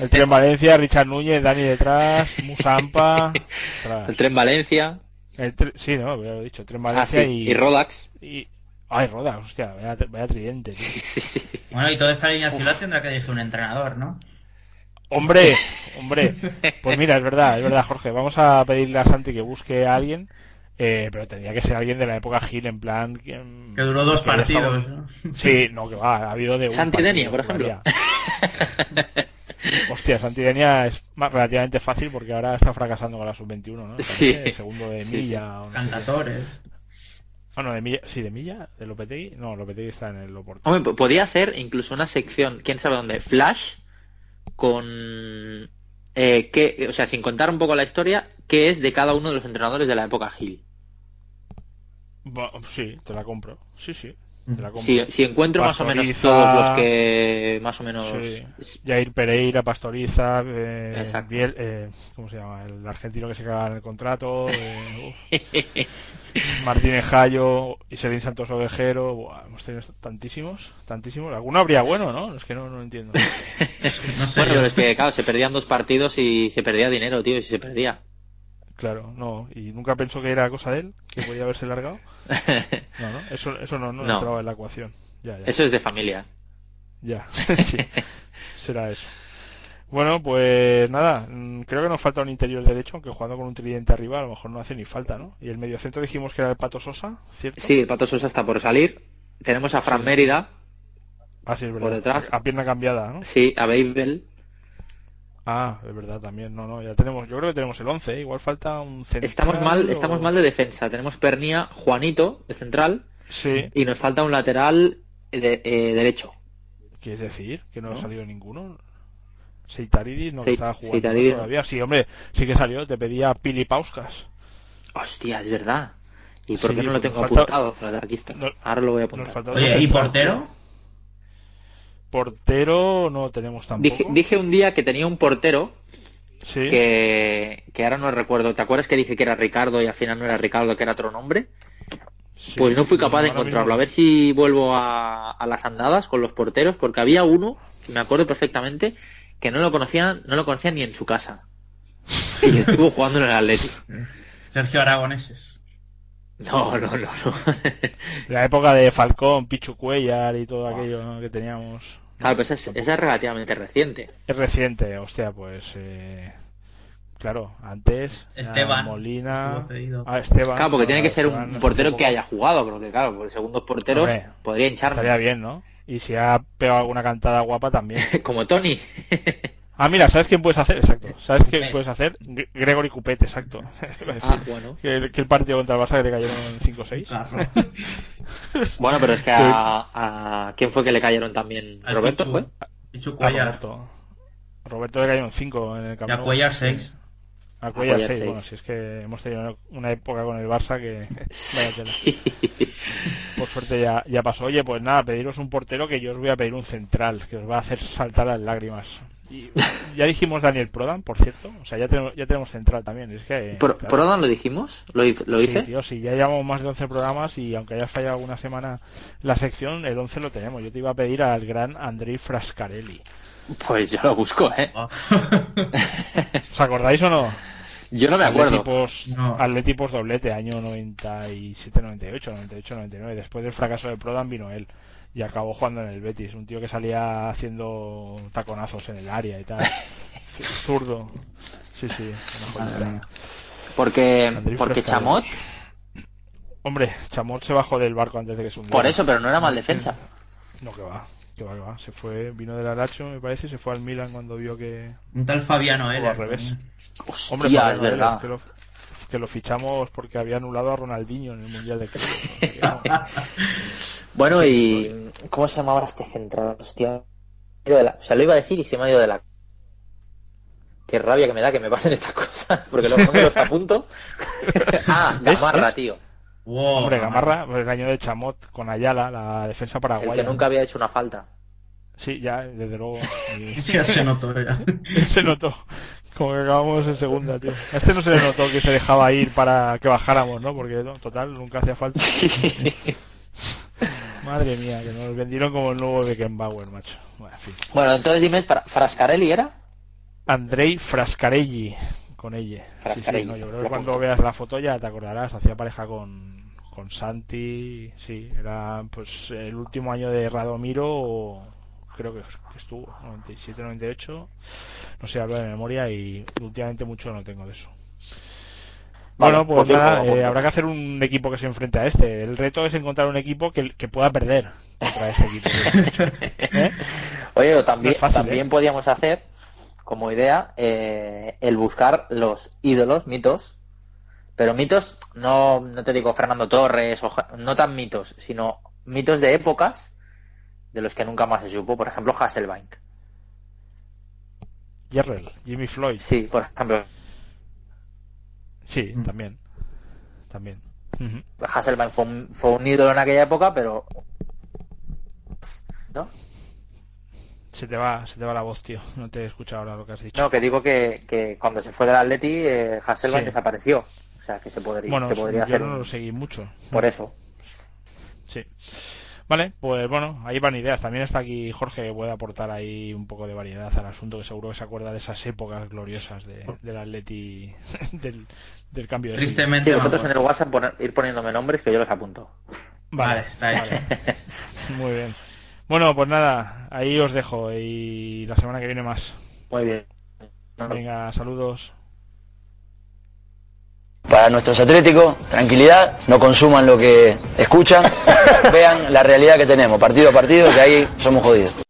El tren Valencia, Richard Núñez, Dani detrás, Musampa. [LAUGHS] El Tren Valencia. El sí, no, ya lo he dicho, tren Ah, Valencia sí, y... y Rodax. y- Ay, Roda, hostia, vaya, vaya tridente. Sí, sí. Bueno, y toda esta alineación tendrá que decir un entrenador, ¿no? Hombre, hombre, pues mira, es verdad, es verdad, Jorge, vamos a pedirle a Santi que busque a alguien, eh, pero tendría que ser alguien de la época Gil, en plan... Que, mm, Que duró dos que partidos, ¿no? Sí, no, que va, ha habido de Santi Denia, por ejemplo. Hostia, Santidenia es más relativamente fácil porque ahora está fracasando con la sub-21, ¿no? Me Sí. parece, segundo de Sí, Milla. Cantatores. Ah, no, de Milla. Sí, de Milla, de Lopetegui. No, Lopetegui está en el Oporto. Hombre, po- podía hacer incluso una sección, quién sabe dónde, Flash, con. Eh, qué- o sea, sin contar un poco la historia, qué es de cada uno de los entrenadores de la época Gil. Ba- Sí, te la compro. Sí, sí. Si, si encuentro más o menos todos los que más o menos. Sí. Jair Pereira, Pastoriza, eh. Biel- eh, ¿cómo se llama? El argentino que se caga en el contrato, eh, [LAUGHS] Martínez Jayo, Iselín Santos Ovejero, buah, hemos tenido tantísimos, tantísimos. Alguno habría bueno, ¿no? Es que no, no entiendo. [LAUGHS] No sé Bueno, yo. pero es que, claro, se perdían dos partidos y se perdía dinero, tío, y se perdía. Claro, no, y nunca pensó que era cosa de él, que podía haberse largado. [LAUGHS] No, no, eso, eso no, no, No. entraba en la ecuación. Ya, ya. Eso es de familia. Ya, [LAUGHS] sí, será eso. Bueno, pues nada, mm, creo que nos falta un interior derecho, aunque jugando con un tridente arriba a lo mejor no hace ni falta, ¿no? Y el mediocentro dijimos que era el Pato Sosa, ¿cierto? Sí, el Pato Sosa está por salir. Tenemos a Fran Sí. Mérida, Ah, sí, es verdad. por detrás. A pierna cambiada, ¿no? sí, a Babel. Ah, es verdad también, no, no, ya tenemos, yo creo que tenemos el 11, ¿eh? igual falta un central. Estamos mal, o- estamos mal de defensa. Tenemos Pernía, Juanito, de central, Sí, y nos falta un lateral de, eh, derecho. ¿quieres decir? Que no, ¿No? ha salido ninguno. Seitaridis no Sei- estaba jugando Seitaridis todavía. Sí, hombre, sí que salió, te pedía Pili Pauskas. Hostia, es verdad. ¿Y por Sí, qué no lo tengo falta- apuntado? Aquí está. no- Ahora lo voy a apuntar. Oye, ¿y portero? Portero no tenemos tampoco. Dije, dije un día que tenía un portero sí. que, que ahora no recuerdo. ¿Te acuerdas que dije que era Ricardo y al final no era Ricardo, que era otro nombre? sí. Pues no fui capaz de encontrarlo. mismo- A ver si vuelvo a, a las andadas con los porteros, porque había uno, que me acuerdo perfectamente, que no lo conocía, no lo conocía ni en su casa. Y estuvo jugando en el Atlético. Sergio Aragoneses. No, no, no, no. [LAUGHS] La época de Falcón, Pichu Cuellar y todo aquello ¿no? que teníamos. Claro, pues esa es, esa es relativamente reciente. Es reciente, hostia, pues. Eh... Claro, antes. Esteban, Molina. Ah, Esteban. Claro, porque tiene que ser Esteban, un portero que haya jugado, porque claro, por segundos porteros Hombre, podría hincharme. Estaría bien, ¿no? Y si ha pegado alguna cantada guapa también. [LAUGHS] Como Tony. [LAUGHS] Ah, mira, ¿sabes quién puedes hacer? Exacto. ¿Sabes quién puedes hacer? Gre- Gregory Cupet, exacto. Ah, [LAUGHS] bueno. que, el, que el partido contra el Barça que le cayeron 5-6. Claro. [LAUGHS] Bueno, pero es que a, a- ¿Quién fue que le cayeron también? ¿Roberto Pichu. fue? Pichu A Cuellar. Roberto. Roberto le cayeron 5 en el Y camino. a Cuellar 6. A Cuellar Cuellar 6. seis. Bueno, si es que hemos tenido una época con el Barça que. [LAUGHS] Vaya tela. Por suerte ya, ya pasó. Oye, pues nada, pediros un portero que yo os voy a pedir un central, que os va a hacer saltar las lágrimas. Y ya dijimos Daniel Prodan, por cierto. O sea, ya tenemos, ya tenemos central también. Es que. ¿Por, claro. ¿por dónde lo dijimos? ¿Lo hice? ¿Lo Sí, hice? tío, sí, ya llevamos más de 11 programas y aunque haya fallado alguna semana la sección, el 11 lo tenemos. Yo te iba a pedir al gran Andrei Frascarelli. Pues yo lo busco, ¿eh? ¿Os acordáis o no? Yo no me acuerdo. Atletipos, No. Atletipos doblete, año 97-98, 98-99. Después del fracaso de Prodan vino él y acabó jugando en el Betis. Un tío que salía haciendo taconazos en el área y tal. [LAUGHS] Zurdo. Sí, sí. Porque, porque Frascarelli. Chamot, Hombre, Chamot se bajó del barco antes de que se hundiera. por eso, pero no era mal defensa. No, que va, que va, que va. Se fue, vino del Aracho, me parece, y se fue al Milan cuando vio que. Un tal Fabiano o Heller. al revés. Hostia, Hombre, es Fabiano Heller, verdad. que lo, que lo fichamos porque había anulado a Ronaldinho en el Mundial de Clubes. [LAUGHS] [LAUGHS] Bueno, y ¿cómo se llamaba este central? Hostia. O sea, lo iba a decir y se me ha ido de la... Qué rabia que me da que me pasen estas [LAUGHS] cosas, porque luego no me los apunto. [LAUGHS] ah. [LAUGHS] Gamarra, ¿Ves? tío. Wow, Hombre, Gamarra, pues el año de Chamot con Ayala, la defensa El paraguaya. que nunca había hecho una falta. Sí, ya, desde luego. Y- Ya se notó ya. se notó. Como que acabamos en segunda, tío. A este no se le notó que se dejaba ir para que bajáramos, ¿no? Porque, no, total, nunca hacía falta. [LAUGHS] Madre mía, que nos vendieron como el nuevo Beckenbauer, macho. Bueno, en fin. Bueno, entonces dime, ¿Fra- ¿Frascarelli era? Andrei Frascarelli, con ella. Frascarelli. no, yo creo que cuando veas la foto ya te acordarás. Hacía pareja con, con Santi. Sí, era pues el último año de Radomiro, creo que, que estuvo, 97-98. No sé, hablo de memoria y últimamente mucho no tengo de eso. Bueno, pues pues nada, eh, habrá que hacer un equipo que se enfrente a este. El reto es encontrar un equipo que, que pueda perder contra este equipo. [LAUGHS] ¿Eh? Oye, o también, No fácil, también ¿eh? podíamos hacer, como idea, eh, el buscar los ídolos, mitos, pero mitos, no, no te digo Fernando Torres, o, no tan mitos, sino mitos de épocas de los que nunca más se supo, por ejemplo, Hasselbank. Jerrell, Jimmy Floyd. Sí, por ejemplo, Sí, Mm. también. También. Ujú. Hasselbank fue un, fue un ídolo en aquella época, pero... ¿No? Se te va, se te va la voz, tío. No te he escuchado ahora lo que has dicho. No, que digo que, que cuando se fue del Atleti, eh, Hasselbank Sí. desapareció. O sea, que se podría, bueno, se podría yo hacer no lo seguí mucho. por eso. Sí. Vale, pues bueno, ahí van ideas. También está aquí Jorge que puede aportar ahí un poco de variedad al asunto, que seguro que se acuerda de esas épocas gloriosas de, del Atleti, [LAUGHS] del, del cambio de. Tristemente. Sí, vosotros en el WhatsApp poner- ir poniéndome nombres que yo los apunto. Vale, está hecho. [LAUGHS] Muy bien. Bueno, pues nada, ahí os dejo y la semana que viene más. Muy bien. Venga, saludos. Para nuestros atléticos, tranquilidad, no consuman lo que escuchan, [LAUGHS] vean la realidad que tenemos, partido a partido, que ahí somos jodidos.